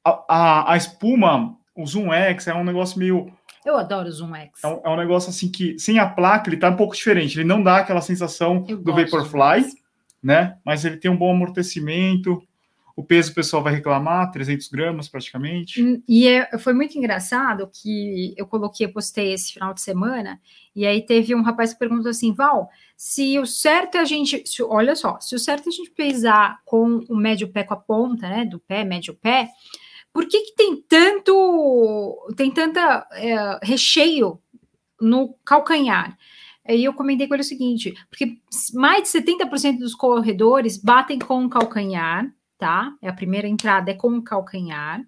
A, a, a espuma, o Zoom X é um negócio meio eu adoro o Zoom X. É um, é um, negócio assim que, sem a placa, ele tá um pouco diferente. Ele não dá aquela sensação Eu do Vaporfly, né? Mas ele tem um bom amortecimento. O peso o pessoal vai reclamar, 300 gramas praticamente. Hum, e é, foi muito engraçado que eu coloquei, postei esse final de semana, e aí teve um rapaz que perguntou assim: Val, se o certo é a gente. Se, olha só, se o certo é a gente pesar com o médio pé com a ponta, né? Do pé, médio pé, por que, que tem tanto, tem tanta é, recheio no calcanhar? Aí eu comentei com ele o seguinte, porque mais de 70% dos corredores batem com o calcanhar, tá? É a primeira entrada é com o calcanhar.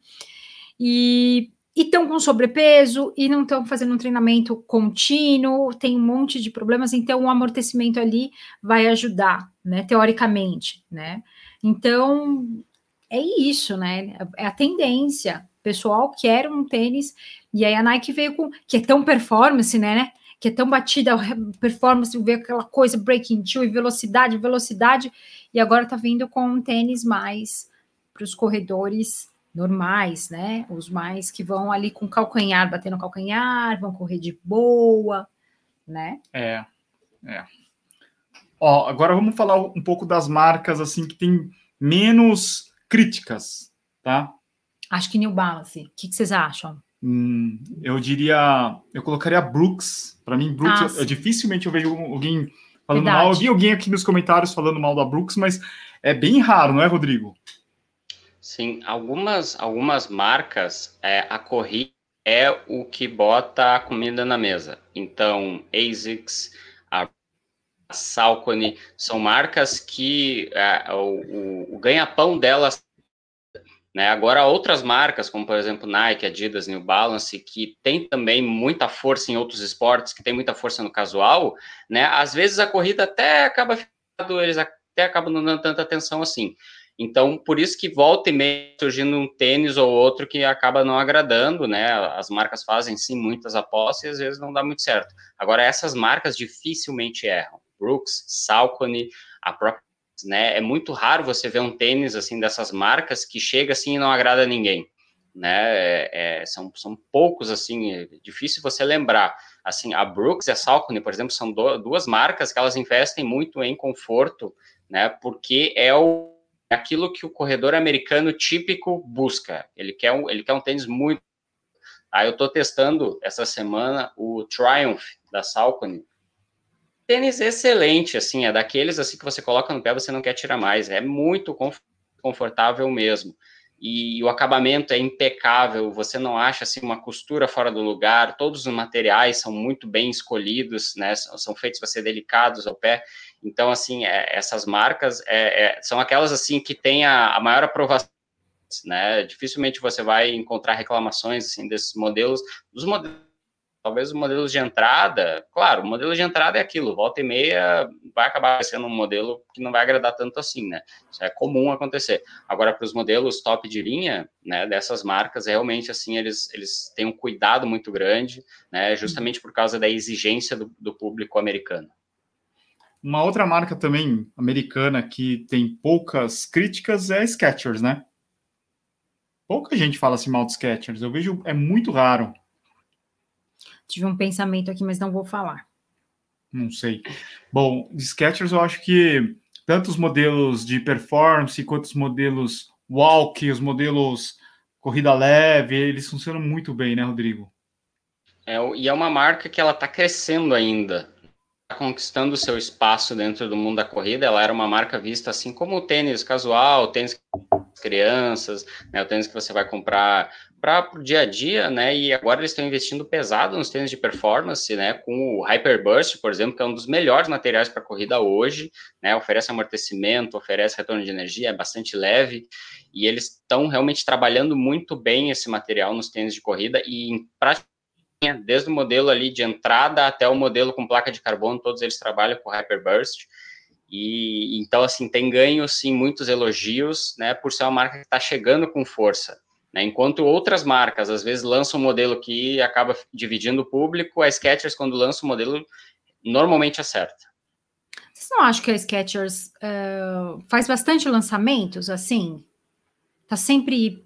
E estão com sobrepeso e não estão fazendo um treinamento contínuo, tem um monte de problemas, então o amortecimento ali vai ajudar, né? Teoricamente, né? Então, é isso, né? É a tendência. O pessoal quer um tênis, e aí a Nike veio com que é tão performance, né? Que é tão batida performance, ver aquela coisa breaking two e velocidade, velocidade, e agora tá vindo com um tênis mais para os corredores normais, né? Os mais que vão ali com calcanhar, batendo calcanhar, vão correr de boa, né? É, é. Ó, agora vamos falar um pouco das marcas assim que tem menos críticas, tá? Acho que New Balance. O que, que vocês acham? Hum, eu diria, eu colocaria Brooks. Para mim, Brooks, ah, eu, eu, dificilmente eu vejo alguém falando Verdade. mal. Eu vi alguém aqui nos comentários falando mal da Brooks, mas é bem raro, não é, Rodrigo? Sim, algumas, algumas marcas, é, a corrida é o que bota a comida na mesa. Então, ASICS, a Salcone, são marcas que é, o, o, o ganha-pão delas. Né? Agora, outras marcas, como por exemplo Nike, Adidas, New Balance, que tem também muita força em outros esportes, que tem muita força no casual, né? às vezes a corrida até acaba ficando, eles até acabam não dando tanta atenção assim. Então, por isso que volta e meia surgindo um tênis ou outro que acaba não agradando, né? As marcas fazem sim muitas apostas e às vezes não dá muito certo. Agora, essas marcas dificilmente erram. Brooks, Saucony, a própria, né? É muito raro você ver um tênis assim dessas marcas que chega assim e não agrada a ninguém, né? É, é, são, são poucos assim, é difícil você lembrar. Assim, a Brooks e a Saucony, por exemplo, são do, duas marcas que elas investem muito em conforto, né? Porque é o aquilo que o corredor americano típico busca. Ele quer um, ele quer um tênis muito. Aí eu estou testando essa semana o Triumph da Saucony, tênis excelente, assim, é daqueles assim que você coloca no pé, você não quer tirar mais, é muito confortável mesmo. E o acabamento é impecável, você não acha assim uma costura fora do lugar, todos os materiais são muito bem escolhidos, né? São feitos para ser delicados ao pé. Então, assim, é, essas marcas é, é, são aquelas assim que têm a, a maior aprovação né? Dificilmente você vai encontrar reclamações assim desses modelos, dos modelos talvez os modelos de entrada, claro, o modelo de entrada é aquilo, volta e meia vai acabar sendo um modelo que não vai agradar tanto assim, né? Isso é comum acontecer. Agora, para os modelos top de linha, né, dessas marcas, realmente, assim, eles, eles têm um cuidado muito grande, né, justamente por causa da exigência do, do público americano. Uma outra marca também americana que tem poucas críticas é a Skechers, né? Pouca gente fala assim mal de Skechers, eu vejo, é muito raro. Tive um pensamento aqui, mas não vou falar. Não sei. Bom, de Skechers eu acho que tanto os modelos de performance quanto os modelos walk, os modelos corrida leve, eles funcionam muito bem, né, Rodrigo? É, e é uma marca que ela está crescendo ainda, tá conquistando seu espaço dentro do mundo da corrida. Ela era uma marca vista assim como o tênis casual, o tênis crianças, né, o tênis que você vai comprar para o dia a dia, né? E agora eles estão investindo pesado nos tênis de performance, né? Com o Hyperburst, por exemplo, que é um dos melhores materiais para corrida hoje, né? Oferece amortecimento, oferece retorno de energia, é bastante leve, e eles estão realmente trabalhando muito bem esse material nos tênis de corrida e em desde o modelo ali de entrada até o modelo com placa de carbono, todos eles trabalham com Hyperburst. E então assim tem ganho sim muitos elogios, né? Por ser uma marca que está chegando com força. Né? Enquanto outras marcas, às vezes, lançam um modelo que acaba dividindo o público, a Skechers, quando lança um modelo, normalmente acerta. Vocês não acham que a Skechers uh, faz bastante lançamentos, assim? Tá sempre.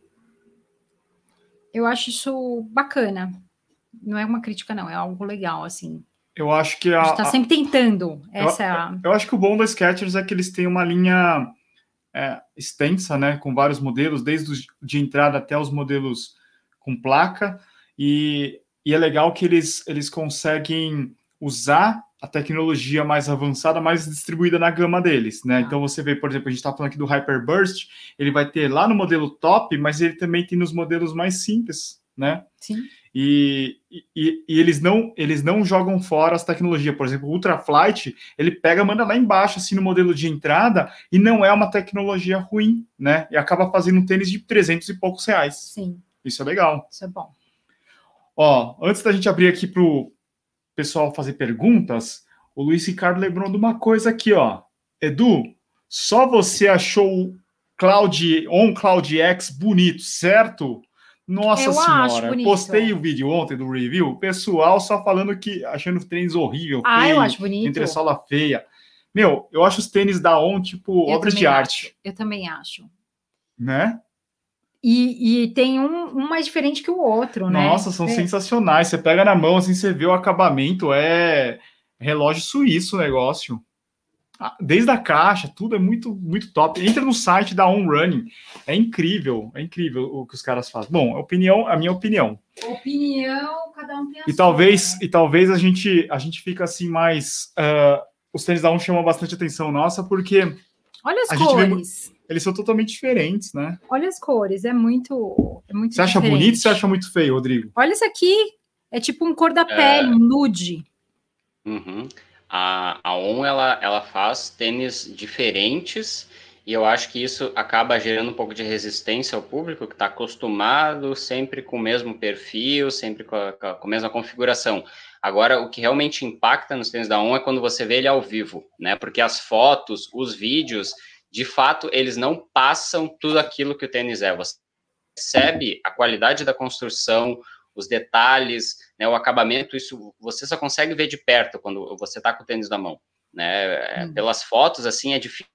Eu acho isso bacana. Não é uma crítica, não, é algo legal, assim. Eu acho que a. A gente tá sempre tentando. Essa é a. Eu acho que o bom da Skechers é que eles têm uma linha é, extensa, né? Com vários modelos, desde os de entrada até os modelos com placa. E, e é legal que eles, eles conseguem usar a tecnologia mais avançada, mais distribuída na gama deles, né? Ah. Então você vê, por exemplo, a gente está falando aqui do Hyperburst, ele vai ter lá no modelo top, mas ele também tem nos modelos mais simples, né? Sim. E, e, e, eles não eles não jogam fora as tecnologias. Por exemplo, o Ultraflight, ele pega, manda lá embaixo, assim, no modelo de entrada, e não é uma tecnologia ruim, né? E acaba fazendo um tênis de 300 e poucos reais. Sim. Isso é legal. Isso é bom. Ó, antes da gente abrir aqui para o pessoal fazer perguntas, o Luiz Ricardo lembrou de uma coisa aqui, ó. Edu, só você achou o Cloud On Cloud X bonito, certo? Nossa eu senhora, postei o vídeo ontem do review, pessoal só falando que achando tênis horrível, ah, feio, eu acho bonito. entre sola feia. Meu, eu acho os tênis da On tipo eu obras de acho. arte. Eu também acho. Né? E, e, tem um, um, mais diferente que o outro, né? Nossa, são é. sensacionais. Você pega na mão, assim, você vê o acabamento, é relógio suíço o negócio. Ah, desde a caixa, tudo é muito, muito top. Entra no site da On Running, é incrível, é incrível o que os caras fazem. Bom, a opinião, a minha opinião. Opinião, cada um tem a e sua, talvez né? E talvez a gente, a gente fica assim mais. Uh, os tênis da On chamam bastante atenção nossa, porque. Olha as cores. Vê, eles são totalmente diferentes, né? Olha as cores, é muito. É muito você acha diferente. bonito ou você acha muito feio, Rodrigo? Olha isso aqui. É tipo um cor da pele, é... um nude. Uhum a, a ON ela, ela faz tênis diferentes e eu acho que isso acaba gerando um pouco de resistência ao público que está acostumado sempre com o mesmo perfil, sempre com a, com a, mesma configuração. Agora, o que realmente impacta nos tênis da ON é quando você vê ele ao vivo, né? Porque as fotos, os vídeos, de fato, eles não passam tudo aquilo que o tênis é. Você percebe a qualidade da construção, os detalhes, né, o acabamento, isso você só consegue ver de perto quando você está com o tênis na mão. Né? Hum. Pelas fotos, assim, é difícil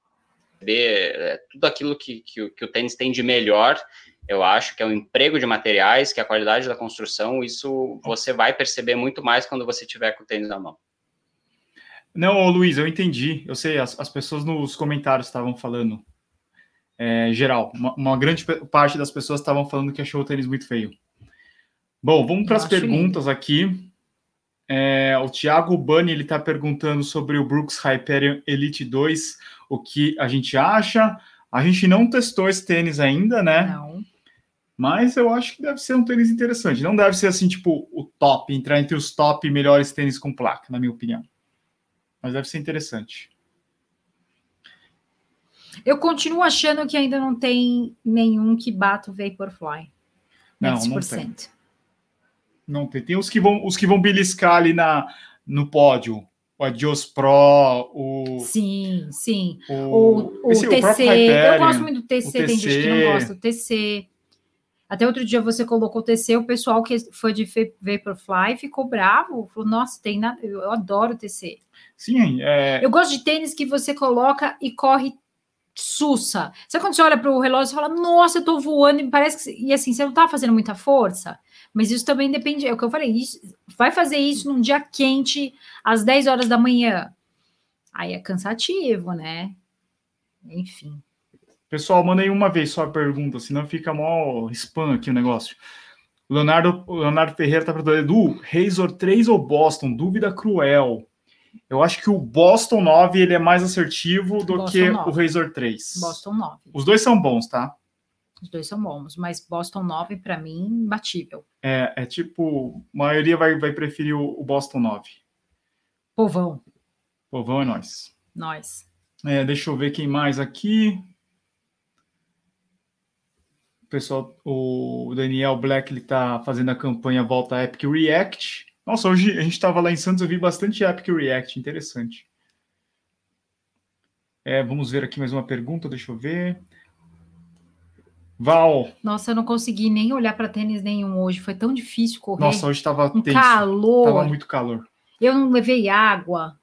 ver é, tudo aquilo que, que, que, o tênis tem de melhor. Eu acho que é o emprego de materiais, que é a qualidade da construção, isso você vai perceber muito mais quando você tiver com o tênis na mão. Não, Luiz, eu entendi. Eu sei, as, as pessoas nos comentários estavam falando, é, geral, uma, uma, grande parte das pessoas estavam falando que achou o tênis muito feio. Bom, vamos para as perguntas lindo. aqui. É, o Thiago Bani ele está perguntando sobre o Brooks Hyperion Elite 2, o que a gente acha. A gente não testou esse tênis ainda, né? Não. Mas eu acho que deve ser um tênis interessante. Não deve ser assim, tipo, o top, entrar entre os top melhores tênis com placa, na minha opinião. Mas deve ser interessante. Eu continuo achando que ainda não tem nenhum que bata o Vaporfly. Não, não tem. Não tem. Tem os que vão, os que vão beliscar ali na, no pódio. O Adios Pro, o. Sim, sim. O, o, o esse, TC. O eu gosto muito do TC, tem gente que não gosta do TC. Até outro dia você colocou o TC, o pessoal que foi de Vaporfly ficou bravo. Falou, nossa, tem nada. Eu adoro o TC. Sim, é... Eu gosto de tênis que você coloca e corre sussa. Sabe quando você olha para o relógio e fala, nossa, eu tô voando, e parece que. E assim, você não tá fazendo muita força. Mas isso também depende, é o que eu falei, isso, vai fazer isso num dia quente, às 10 horas da manhã. Aí é cansativo, né? Enfim. Pessoal, manda aí uma vez só a pergunta, senão fica mó spam aqui o negócio. Leonardo, Leonardo Ferreira tá perguntando, Edu, Razor 3 ou Boston? Dúvida cruel. Eu acho que o Boston 9 ele é mais assertivo do Boston que 9. o Razor 3. Boston 9. Os dois são bons, tá? Os dois são bons, mas Boston 9 para mim imbatível. É, é tipo, a maioria vai, vai preferir o, o Boston 9. Povão. Povão é nós. Nós. É, deixa eu ver quem mais aqui. O pessoal, o Daniel Black, ele tá fazendo a campanha Volta Epic React. Nossa, hoje a gente estava lá em Santos, eu vi bastante Epic React, interessante. É, vamos ver aqui mais uma pergunta, deixa eu ver. Val. Nossa, eu não consegui nem olhar para tênis nenhum hoje. Foi tão difícil correr. Nossa, hoje estava um tenso. calor. Tava muito calor. Eu não levei água.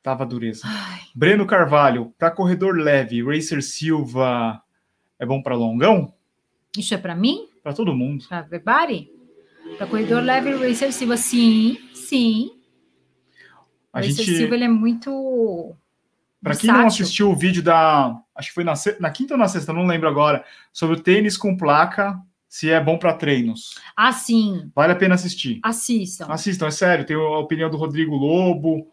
Tava dureza. Ai. Breno Carvalho, para corredor leve, Racer Silva é bom para longão? Isso é para mim? Para todo mundo. Para everybody? Para corredor leve racer Silva, sim, sim. A o racer gente, Silva ele é muito. para quem não assistiu o vídeo da, acho que foi na, na quinta ou na sexta, não lembro agora, sobre o tênis com placa, se é bom para treinos. Ah, sim. Vale a pena assistir. Assistam. Assistam, é sério, tem a opinião do Rodrigo Lobo.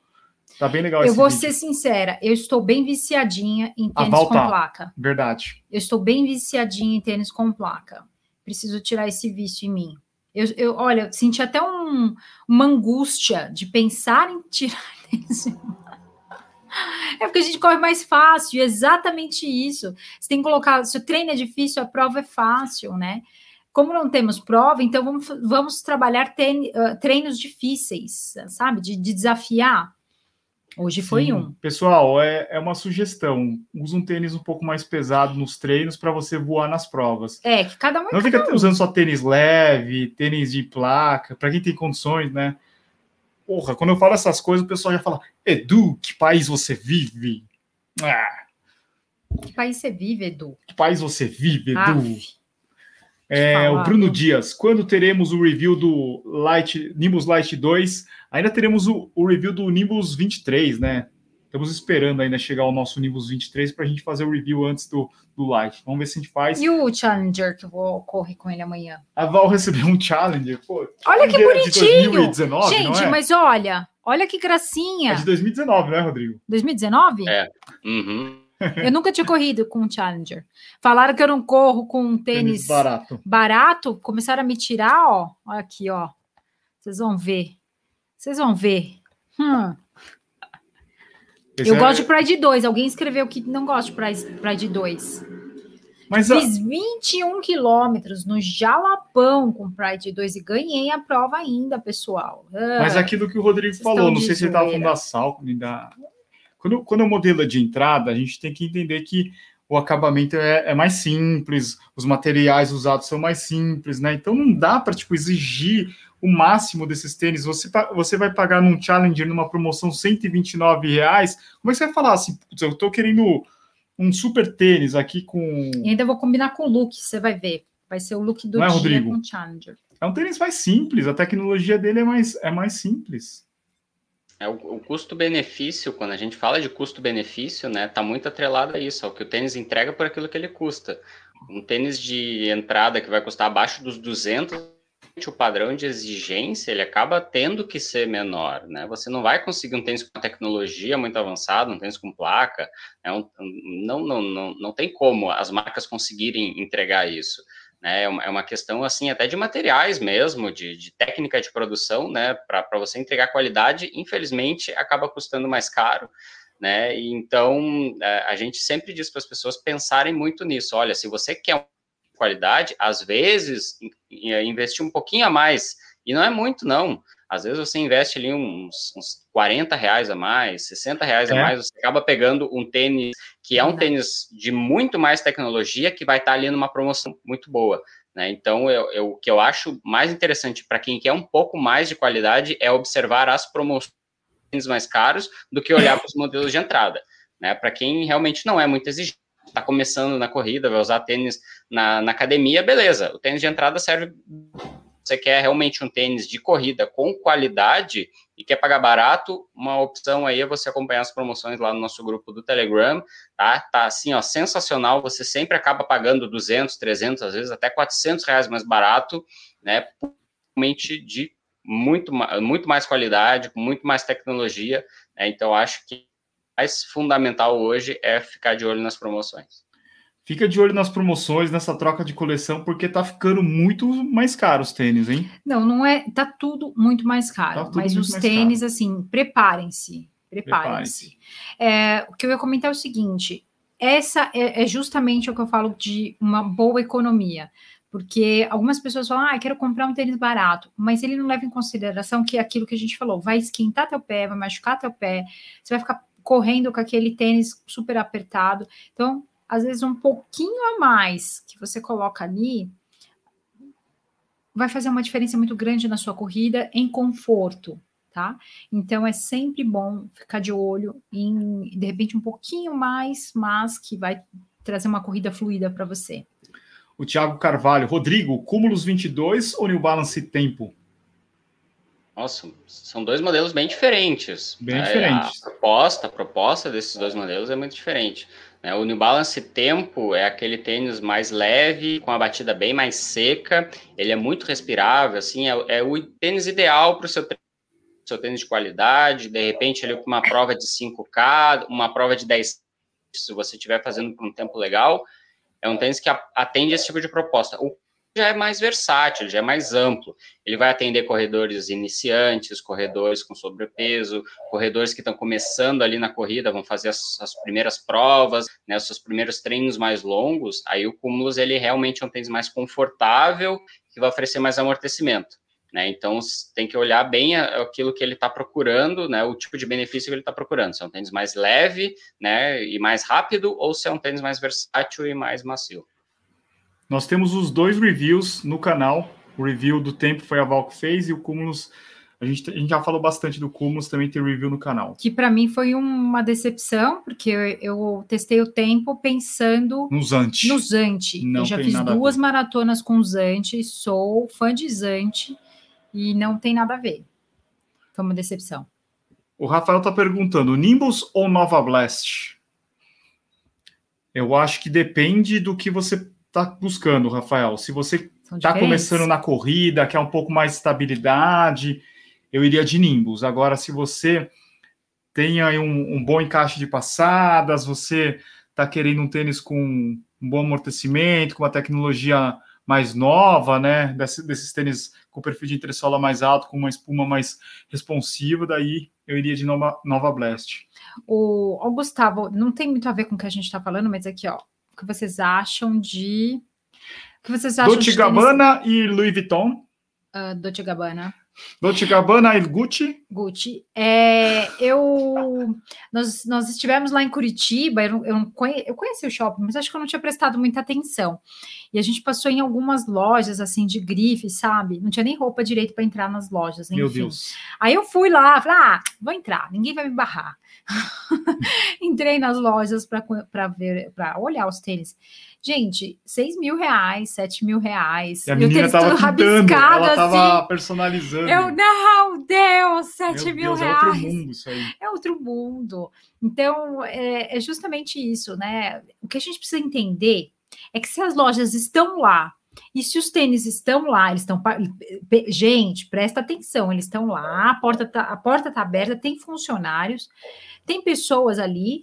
Tá bem legal Eu vou vídeo. ser sincera, eu estou bem viciadinha em tênis com placa. Verdade. Eu estou bem viciadinha em tênis com placa. Preciso tirar esse vício em mim. Eu, eu olha, eu senti até um- uma angústia de pensar em tirar tênis. É porque a gente corre mais fácil, é exatamente isso. Você tem que colocar, se o treino é difícil, a prova é fácil, né? Como não temos prova, então vamos, vamos trabalhar treinos difíceis, sabe? De, de desafiar. Hoje foi Sim. um. Pessoal, é, é uma sugestão. Usa um tênis um pouco mais pesado nos treinos para você voar nas provas. É, que cada um é Não fica um. usando só tênis leve, tênis de placa, para quem tem condições, né? Porra, quando eu falo essas coisas, o pessoal já fala: Edu, que país você vive? Ah, Que país você vive, Edu? que país você vive, Edu? Aff. É, o Bruno? Dias, quando teremos o review do Light, Nimbus Light 2? Ainda teremos o, o review do Nimbus 23, né? Estamos esperando ainda chegar o nosso Nimbus 23 para a gente fazer o review antes do, do Light. Vamos ver se a gente faz. E o Challenger que eu vou correr com ele amanhã? A Val recebeu um Challenger. Pô, Olha que Challenger é bonitinho! De 2019, Gente, não é? mas olha, olha que É gracinha. de 2019, não é, Rodrigo? 2019? É. Uhum. Eu nunca tinha corrido com um Challenger. Falaram que eu não corro com um tênis, barato. barato, começaram a me tirar, ó. Olha aqui, ó. Vocês vão ver. Vocês vão ver. Hum. Eu é- gosto de Pride 2. Alguém escreveu que não gosta de Pride, Pride 2. Mas a- Fiz 21 quilômetros no Jalapão com Pride 2 e ganhei a prova ainda, pessoal. Ah, Mas aquilo que o Rodrigo falou, não sei se ele estava falando da Salcone, da. Quando, quando é o modelo é de entrada, a gente tem que entender que o acabamento é, é mais simples, os materiais usados são mais simples, né? Então não dá para tipo, exigir o máximo desses tênis. Você, você vai pagar num Challenger numa promoção 129 reais. Como é que você vai falar assim? "Putz, eu tô querendo um super tênis aqui com. E ainda vou combinar com o look, você vai ver. Vai ser o look do Não é, dia Rodrigo? com Challenger. É um tênis mais simples, a tecnologia dele é mais, é mais simples. É o, o custo-benefício, quando a gente fala de custo-benefício, né, tá muito atrelado a isso, ao que o tênis entrega por aquilo que ele custa. Um tênis de entrada que vai custar abaixo dos 200, o padrão de exigência, ele acaba tendo que ser menor, né? Você não vai conseguir um tênis com tecnologia muito avançada, um tênis com placa, é um, não, não, não, não tem como as marcas conseguirem entregar isso né? É uma, é uma questão assim até de materiais mesmo, de, de técnica de produção, né? Para você entregar qualidade, infelizmente acaba custando mais caro, né? E então é, a gente sempre diz para as pessoas pensarem muito nisso. Olha, se você quer qualidade, às vezes in- investir um pouquinho a mais e não é muito não. Às vezes você investe ali uns, uns 40 reais a mais, 60 reais a É. mais, você acaba pegando um tênis que é um tênis de muito mais tecnologia que vai estar ali numa promoção muito boa. Né? Então, eu- o que eu acho mais interessante para quem quer um pouco mais de qualidade é observar as promoções mais caros do que olhar para os modelos de entrada. Né? Para quem realmente não é muito exigente, está começando na corrida, vai usar tênis na, na academia, beleza. O tênis de entrada serve. Você quer realmente um tênis de corrida com qualidade e quer pagar barato, uma opção aí é você acompanhar as promoções lá no nosso grupo do Telegram, tá? Tá assim, ó, sensacional. Você sempre acaba pagando 200, 300, às vezes até 400 reais mais barato, né? Realmente de muito, muito mais qualidade, com muito mais tecnologia. né? Então, acho que mais fundamental hoje é ficar de olho nas promoções. Fica de olho nas promoções, nessa troca de coleção, porque tá ficando muito mais caro os tênis, hein? Não, não é. Tá tudo muito mais caro. Tá mas os tênis, assim, preparem-se. Preparem-se. É, o que eu ia comentar é o seguinte: essa é, é justamente o que eu falo de uma boa economia. Porque algumas pessoas falam, ah, quero comprar um tênis barato, mas ele não leva em consideração que é aquilo que a gente falou, vai esquentar teu pé, vai machucar teu pé, você vai ficar correndo com aquele tênis super apertado. Então, às vezes, um pouquinho a mais que você coloca ali vai fazer uma diferença muito grande na sua corrida em conforto, tá? Então é sempre bom ficar de olho em, de repente, um pouquinho mais, mas que vai trazer uma corrida fluida para você. O Thiago Carvalho, Rodrigo, Cúmulos 22 ou New Balance Tempo? Nossa, são dois modelos bem diferentes. Bem é, diferentes. A proposta, a proposta desses dois modelos é muito diferente. Né? O New Balance Tempo é aquele tênis mais leve, com a batida bem mais seca. Ele é muito respirável, assim, é, é o tênis ideal para o seu, seu tênis de qualidade. De repente, ele com uma prova de 5K, uma prova de 10 se você estiver fazendo por um tempo legal, é um tênis que atende esse tipo de proposta. O já é mais versátil, já é mais amplo. Ele vai atender corredores iniciantes, corredores com sobrepeso, corredores que estão começando ali na corrida, vão fazer as, as primeiras provas, né, os seus primeiros treinos mais longos. Aí o Cumulus ele realmente é um tênis mais confortável, que vai oferecer mais amortecimento. Né? Então tem que olhar bem aquilo que ele está procurando, né? o tipo de benefício que ele está procurando. Se é um tênis mais leve né? e mais rápido, ou se é um tênis mais versátil e mais macio. Nós temos os dois reviews no canal. O review do tempo foi a Val que fez e o Cumulus. A gente, a gente já falou bastante do Cumulus, também tem review no canal. Que para mim foi uma decepção, porque eu, eu, testei o tempo pensando no Zante. No Zante. Não eu já fiz duas maratonas com Zante, sou fã de Zante e não tem nada a ver. Foi uma decepção. O Rafael está perguntando: Nimbus ou Nova Blast? Eu acho que depende do que você está buscando, Rafael? Se você está começando na corrida, quer um pouco mais de estabilidade, eu iria de Nimbus. Agora, se você tem aí um, um bom encaixe de passadas, você está querendo um tênis com um bom amortecimento, com uma tecnologia mais nova, né? Desses, desses tênis com perfil de entressola mais alto, com uma espuma mais responsiva, daí eu iria de Nova, Nova Blast. O, o Gustavo, não tem muito a ver com o que a gente está falando, mas aqui, ó, que vocês acham de. O que vocês acham Dolce Gabbana tênis... e Louis Vuitton? Uh, Dolce Gabbana. Dolce Gabbana e Gucci? Gucci. É, eu, nós, nós estivemos lá em Curitiba, eu, eu, conhe, eu conheci o shopping, mas acho que eu não tinha prestado muita atenção. E a gente passou em algumas lojas, assim, de grife, sabe? Não tinha nem roupa direito para entrar nas lojas, enfim. Meu Deus. Aí eu fui lá, falei, ah, vou entrar, ninguém vai me barrar. Entrei nas lojas para ver, para olhar os tênis. Gente, 6 mil reais, 7 mil reais. E a menina tava pintando, ela tava assim. personalizando. Eu, não, Deus, 7 Meu mil Deus, reais. É outro mundo isso aí. É outro mundo. Então, é, é justamente isso, né? O que a gente precisa entender é que se as lojas estão lá e se os tênis estão lá, eles estão. Gente, presta atenção, eles estão lá, a porta tá, a porta tá aberta, tem funcionários, tem pessoas ali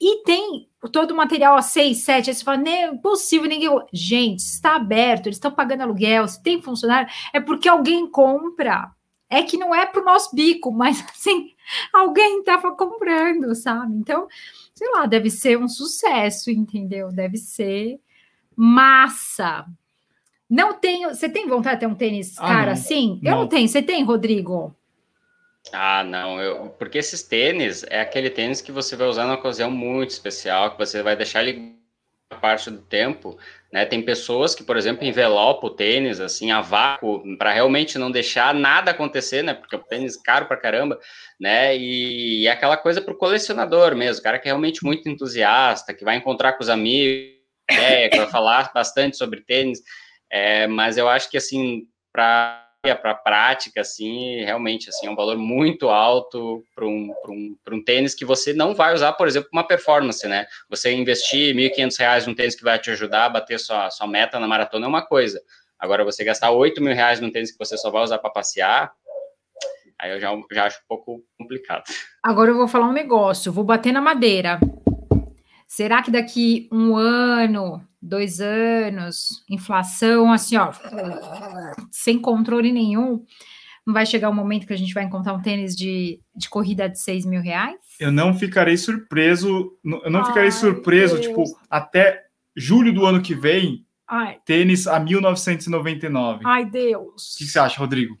e tem todo o material a 6, 7, aí você fala, não é possível, ninguém. Gente, está aberto, eles estão pagando aluguel, se tem funcionário, é porque alguém compra. É que não é para o nosso bico, mas assim, alguém estava comprando, sabe? Então, sei lá, deve ser um sucesso, entendeu? Deve ser massa. Não tenho. Você tem vontade de ter um tênis ah, cara assim? Não. Eu não tenho. Você tem, Rodrigo? Ah, não, eu, porque esses tênis é aquele tênis que você vai usar numa ocasião muito especial, que você vai deixar ele parte do tempo, né? Tem pessoas que, por exemplo, envelopam o tênis assim a vácuo para realmente não deixar nada acontecer, né? Porque o tênis é caro para caramba, né? E, e é aquela coisa para o colecionador mesmo, cara que é realmente muito entusiasta, que vai encontrar com os amigos, né? que vai falar bastante sobre tênis, é, mas eu acho que assim para para a prática, assim, realmente, assim, é um valor muito alto para um, um, um tênis que você não vai usar, por exemplo, uma performance, né? Você investir R$ 1.500 num tênis que vai te ajudar a bater sua, sua meta na maratona é uma coisa. Agora, você gastar R$ mil reais num tênis que você só vai usar para passear, aí eu já, já acho um pouco complicado. Agora eu vou falar um negócio, vou bater na madeira. Será que daqui um ano, dois anos, inflação assim, ó, sem controle nenhum, não vai chegar o um momento que a gente vai encontrar um tênis de, de corrida de 6 mil reais? Eu não ficarei surpreso, eu não Ai, ficarei surpreso, Deus. tipo, até julho do ano que vem, Ai. tênis a 1999. Ai, Deus. O que você acha, Rodrigo?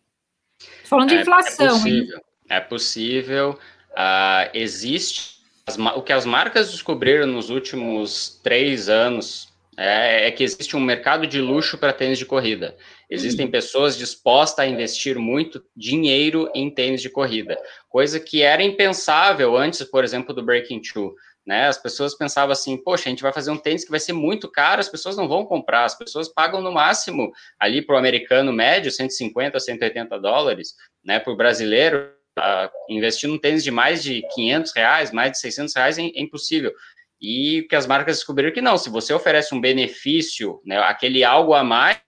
Falando de é, inflação, é possível. Hein? É possível. Uh, existe o que as marcas descobriram nos últimos três anos é, é que existe um mercado de luxo para tênis de corrida. Existem uhum. pessoas dispostas a investir muito dinheiro em tênis de corrida, coisa que era impensável antes, por exemplo, do Breaking Two. né? As pessoas pensavam assim, poxa, a gente vai fazer um tênis que vai ser muito caro, as pessoas não vão comprar, as pessoas pagam no máximo ali para o americano médio 150, 180 dólares, né? Para o brasileiro, uh, investir num tênis de mais de 500 reais, mais de 600 reais é, é impossível. E que as marcas descobriram que não, se você oferece um benefício, né, aquele algo a mais,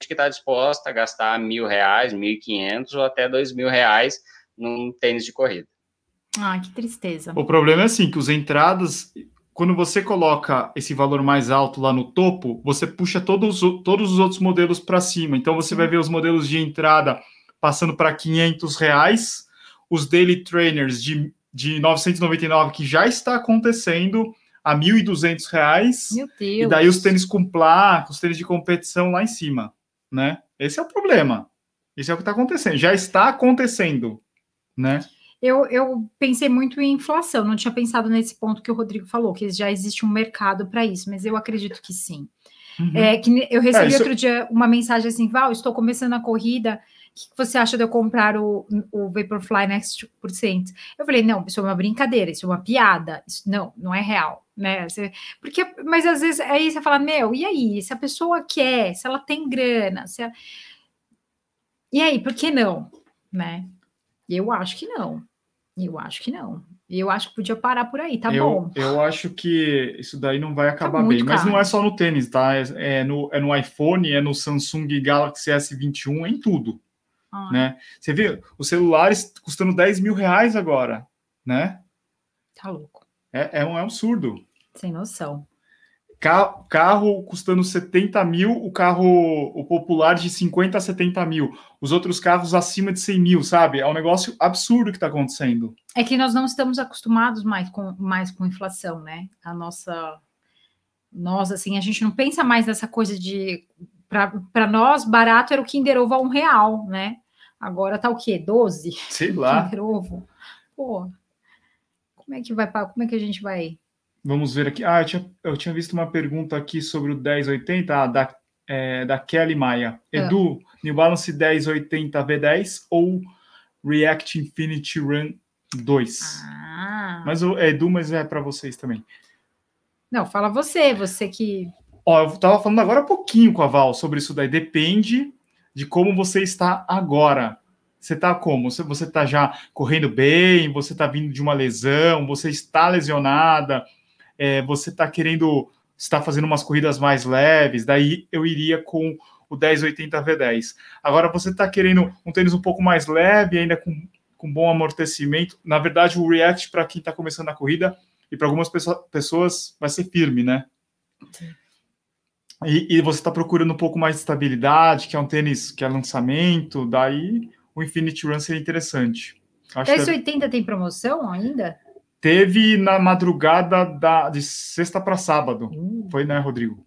que está disposta a gastar mil reais, mil e quinhentos ou até dois mil reais num tênis de corrida. Ah, que tristeza. O problema é assim, que os entradas, quando você coloca esse valor mais alto lá no topo, você puxa todos, todos os outros modelos para cima. Então você vai ver os modelos de entrada passando para 500 reais, os daily trainers de, de 999 que já está acontecendo a 1.200 reais. Meu Deus. E daí os tênis com placa, os tênis de competição lá em cima, né? Esse é o problema. Isso é o que está acontecendo. Já está acontecendo, né? Eu, eu pensei muito em inflação, não tinha pensado nesse ponto que o Rodrigo falou, que já existe um mercado para isso, mas eu acredito que sim. Uhum. É, que eu recebi é, isso... outro dia uma mensagem assim, Val, estou começando a corrida, que você acha de eu comprar o, o Vaporfly Next por cento? Eu falei, não, isso é uma brincadeira, isso é uma piada, isso não, não é real, né? Você, porque, mas às vezes aí você fala, meu, e aí, se a pessoa quer, se ela tem grana, se ela... e aí, por que não, né? Eu acho que não. Eu acho que não. Eu acho que podia parar por aí, tá eu, bom. Eu acho que isso daí não vai tá acabar tá bem. Caro. Mas não é só no tênis, tá? É, é, no, é no iPhone, é no Samsung Galaxy S21, é em tudo. Ah. Né? Você vê os celulares custando 10 mil reais agora, né? Tá louco. É, é um é absurdo. Sem noção. Carro, carro custando 70 mil, o carro o popular de 50 a 70 mil, os outros carros acima de 100 mil, sabe? É um negócio absurdo que está acontecendo. É que nós não estamos acostumados mais com, mais com inflação, né? A nossa. Nós, assim, a gente não pensa mais nessa coisa de. Para nós, barato era o Kinder Ovo a um real, né? Agora tá o quê? 12? Sei lá. Kinder Ovo. Pô, como é que vai. Como é que a gente vai Vamos ver aqui. Ah, eu tinha, eu tinha visto uma pergunta aqui sobre o 1080, ah, da, é, da Kelly Maia. É. Edu, New Balance 1080 V10 ou React Infinity Run 2? Ah. Mas o Edu, mas é para vocês também. Não, fala você, você que. Ó, eu estava falando agora há pouquinho com a Val sobre isso daí. Depende de como você está agora. Você está como? Você está já correndo bem? Você está vindo de uma lesão? Você está lesionada? é, você está querendo, está fazendo umas corridas mais leves, daí eu iria com o 1080 V10. Agora você está querendo um tênis um pouco mais leve, ainda com, com bom amortecimento. Na verdade, o React, para quem está começando a corrida, e para algumas pessoas vai ser firme, né? E, e, você está procurando um pouco mais de estabilidade, que é um tênis que é lançamento, daí o Infinity Run seria interessante. Acho 1080 é... tem promoção ainda? Teve na madrugada da, de sexta para sábado. Hum. Foi, né, Rodrigo?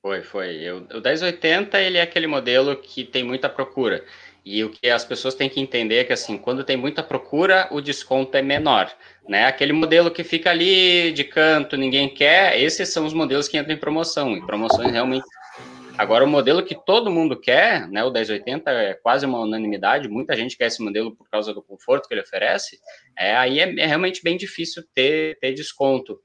Foi, foi. Eu, o 1080 ele é aquele modelo que tem muita procura. E o que as pessoas têm que entender é que, assim, quando tem muita procura, o desconto é menor, né? Aquele modelo que fica ali de canto, ninguém quer, esses são os modelos que entram em promoção. E promoções realmente Agora, o modelo que todo mundo quer, né, o 1080 é quase uma unanimidade, muita gente quer esse modelo por causa do conforto que ele oferece, é, aí é, é realmente bem difícil ter, ter desconto.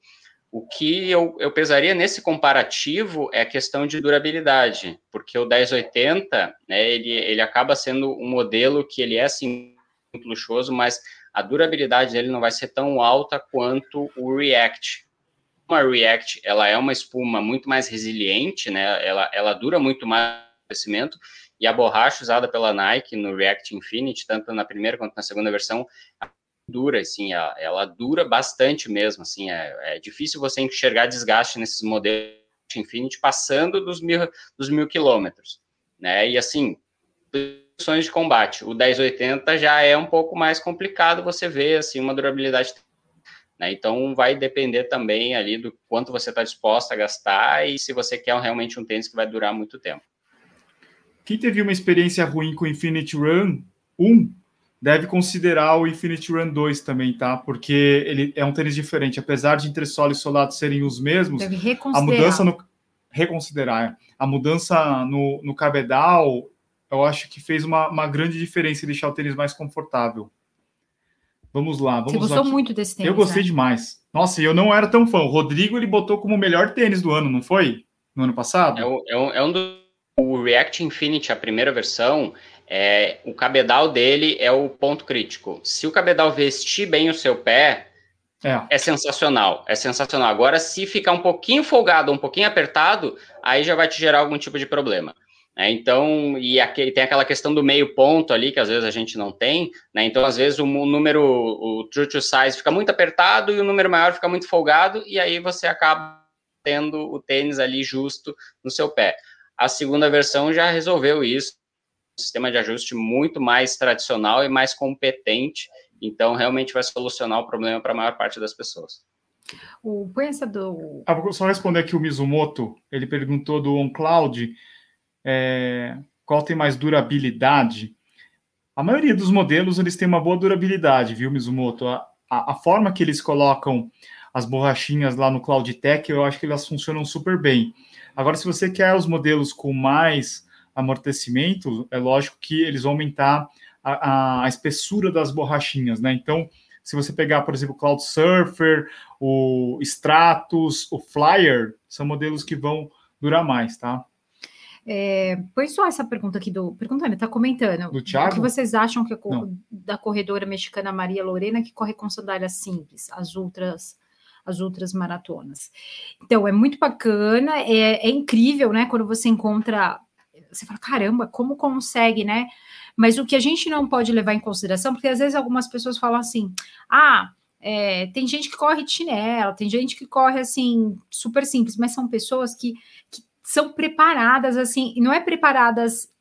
O que eu, eu pesaria nesse comparativo é a questão de durabilidade, porque o 1080, né, ele, ele acaba sendo um modelo que ele é, assim, muito luxuoso, mas a durabilidade dele não vai ser tão alta quanto o React, a React ela é uma espuma muito mais resiliente, né? Ela, ela dura muito mais crescimento e a borracha usada pela Nike no React Infinity, tanto na primeira quanto na segunda versão, dura, assim, ela, ela dura bastante mesmo, assim, é, é, difícil você enxergar desgaste nesses modelos Infinity passando dos mil, dos mil quilômetros, né? E assim, de combate, o 1080 já é um pouco mais complicado você ver assim uma durabilidade né? Então, vai depender também ali do quanto você está disposto a gastar e se você quer realmente um tênis que vai durar muito tempo. Quem teve uma experiência ruim com o Infinity Run 1 deve considerar o Infinity Run 2 também, tá? Porque ele é um tênis diferente. Apesar de entressola e solado serem os mesmos, a mudança no reconsiderar é. a mudança no, no cabedal, eu acho que fez uma, uma grande diferença em deixar o tênis mais confortável. Vamos lá, vamos Você gostou aqui. muito desse tênis, Eu gostei né? demais. Nossa, e eu não era tão fã. O Rodrigo ele botou como o melhor tênis do ano, não foi? No ano passado? É, o- é um, é um do o React Infinity, a primeira versão, é, o cabedal dele é o ponto crítico. Se o cabedal vestir bem o seu pé, É. é sensacional. É sensacional. Agora, se ficar um pouquinho folgado, um pouquinho apertado, aí já vai te gerar algum tipo de problema. Né? então, e aqui, tem aquela questão do meio ponto ali, que às vezes a gente não tem, né? Então, às vezes, o, mu- número, o true to size fica muito apertado e o número maior fica muito folgado, e aí você acaba tendo o tênis ali justo no seu pé. A segunda versão já resolveu isso, um sistema de ajuste muito mais tradicional e mais competente, então realmente vai solucionar o problema para a maior parte das pessoas. O, do. Ah, vou só responder aqui o Mizumoto. Ele perguntou do OnCloud é, qual tem mais durabilidade. A maioria dos modelos eles têm uma boa durabilidade, viu, Mizumoto? A, a, a forma que eles colocam as borrachinhas lá no Cloud Tech, eu acho que elas funcionam super bem. Agora, se você quer os modelos com mais amortecimento, é lógico que eles vão aumentar a, a, a espessura das borrachinhas, né? Então, se você pegar, por exemplo, o Cloud Surfer, o Stratus, o Flyer, são modelos que vão durar mais, tá? É, põe só essa pergunta aqui do. Perguntando, tá comentando. Do Thiago? O que vocês acham que Não. da corredora mexicana Maria Lorena que corre com sandálias simples, as ultras, as outras maratonas? Então, é muito bacana, é, é incrível, né? Quando você encontra. Você fala, caramba, como consegue, né? Mas o que a gente não pode levar em consideração, porque às vezes algumas pessoas falam assim: ah, é, tem gente que corre de chinela, tem gente que corre assim, super simples, mas são pessoas que, que são preparadas assim, e não é preparadas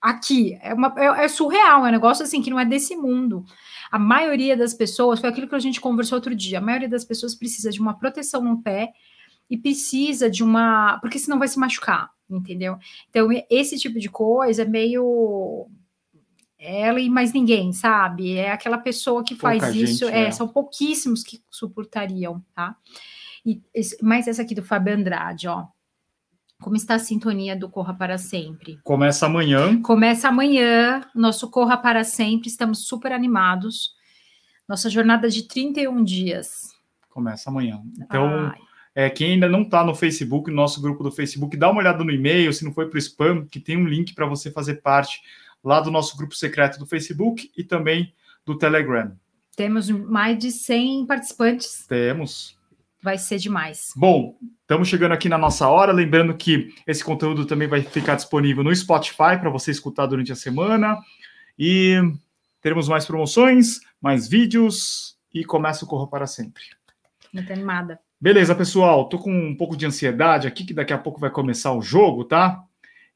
aqui, é, uma, é, é surreal, é um negócio assim que não é desse mundo. A maioria das pessoas, foi aquilo que a gente conversou outro dia, a maioria das pessoas precisa de uma proteção no pé e precisa de uma. Porque senão vai se machucar, entendeu? Então, esse tipo de coisa é meio. Ela e mais ninguém, sabe? É aquela pessoa que faz Pouca isso. gente, é, é. São pouquíssimos que suportariam, tá? E mais essa aqui do Fábio Andrade, ó. Como está a sintonia do Corra para Sempre? Começa amanhã. Começa amanhã, nosso Corra para Sempre, estamos super animados. Nossa jornada de 31 dias. Começa amanhã. Então, Ai, é, quem ainda não está no Facebook, no nosso grupo do Facebook, dá uma olhada no e-mail, se não foi para o spam, que tem um link para você fazer parte lá do nosso grupo secreto do Facebook e também do Telegram. temos mais de 100 participantes, Temos. Vai ser demais. Bom, estamos chegando aqui na nossa hora. Lembrando que esse conteúdo também vai ficar disponível no Spotify para você escutar durante a semana. E teremos mais promoções, mais vídeos e começa o Corra para Sempre. Muito animada. Beleza, pessoal. Tô com um pouco de ansiedade aqui, que daqui a pouco vai começar o jogo, tá?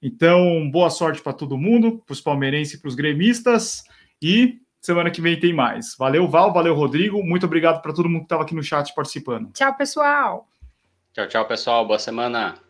Então, boa sorte para todo mundo, para os palmeirenses e para os gremistas. E semana que vem tem mais. Valeu, Val, valeu, Rodrigo. Muito obrigado para todo mundo que estava aqui no chat participando. Tchau, pessoal! Tchau, tchau, pessoal. Boa semana.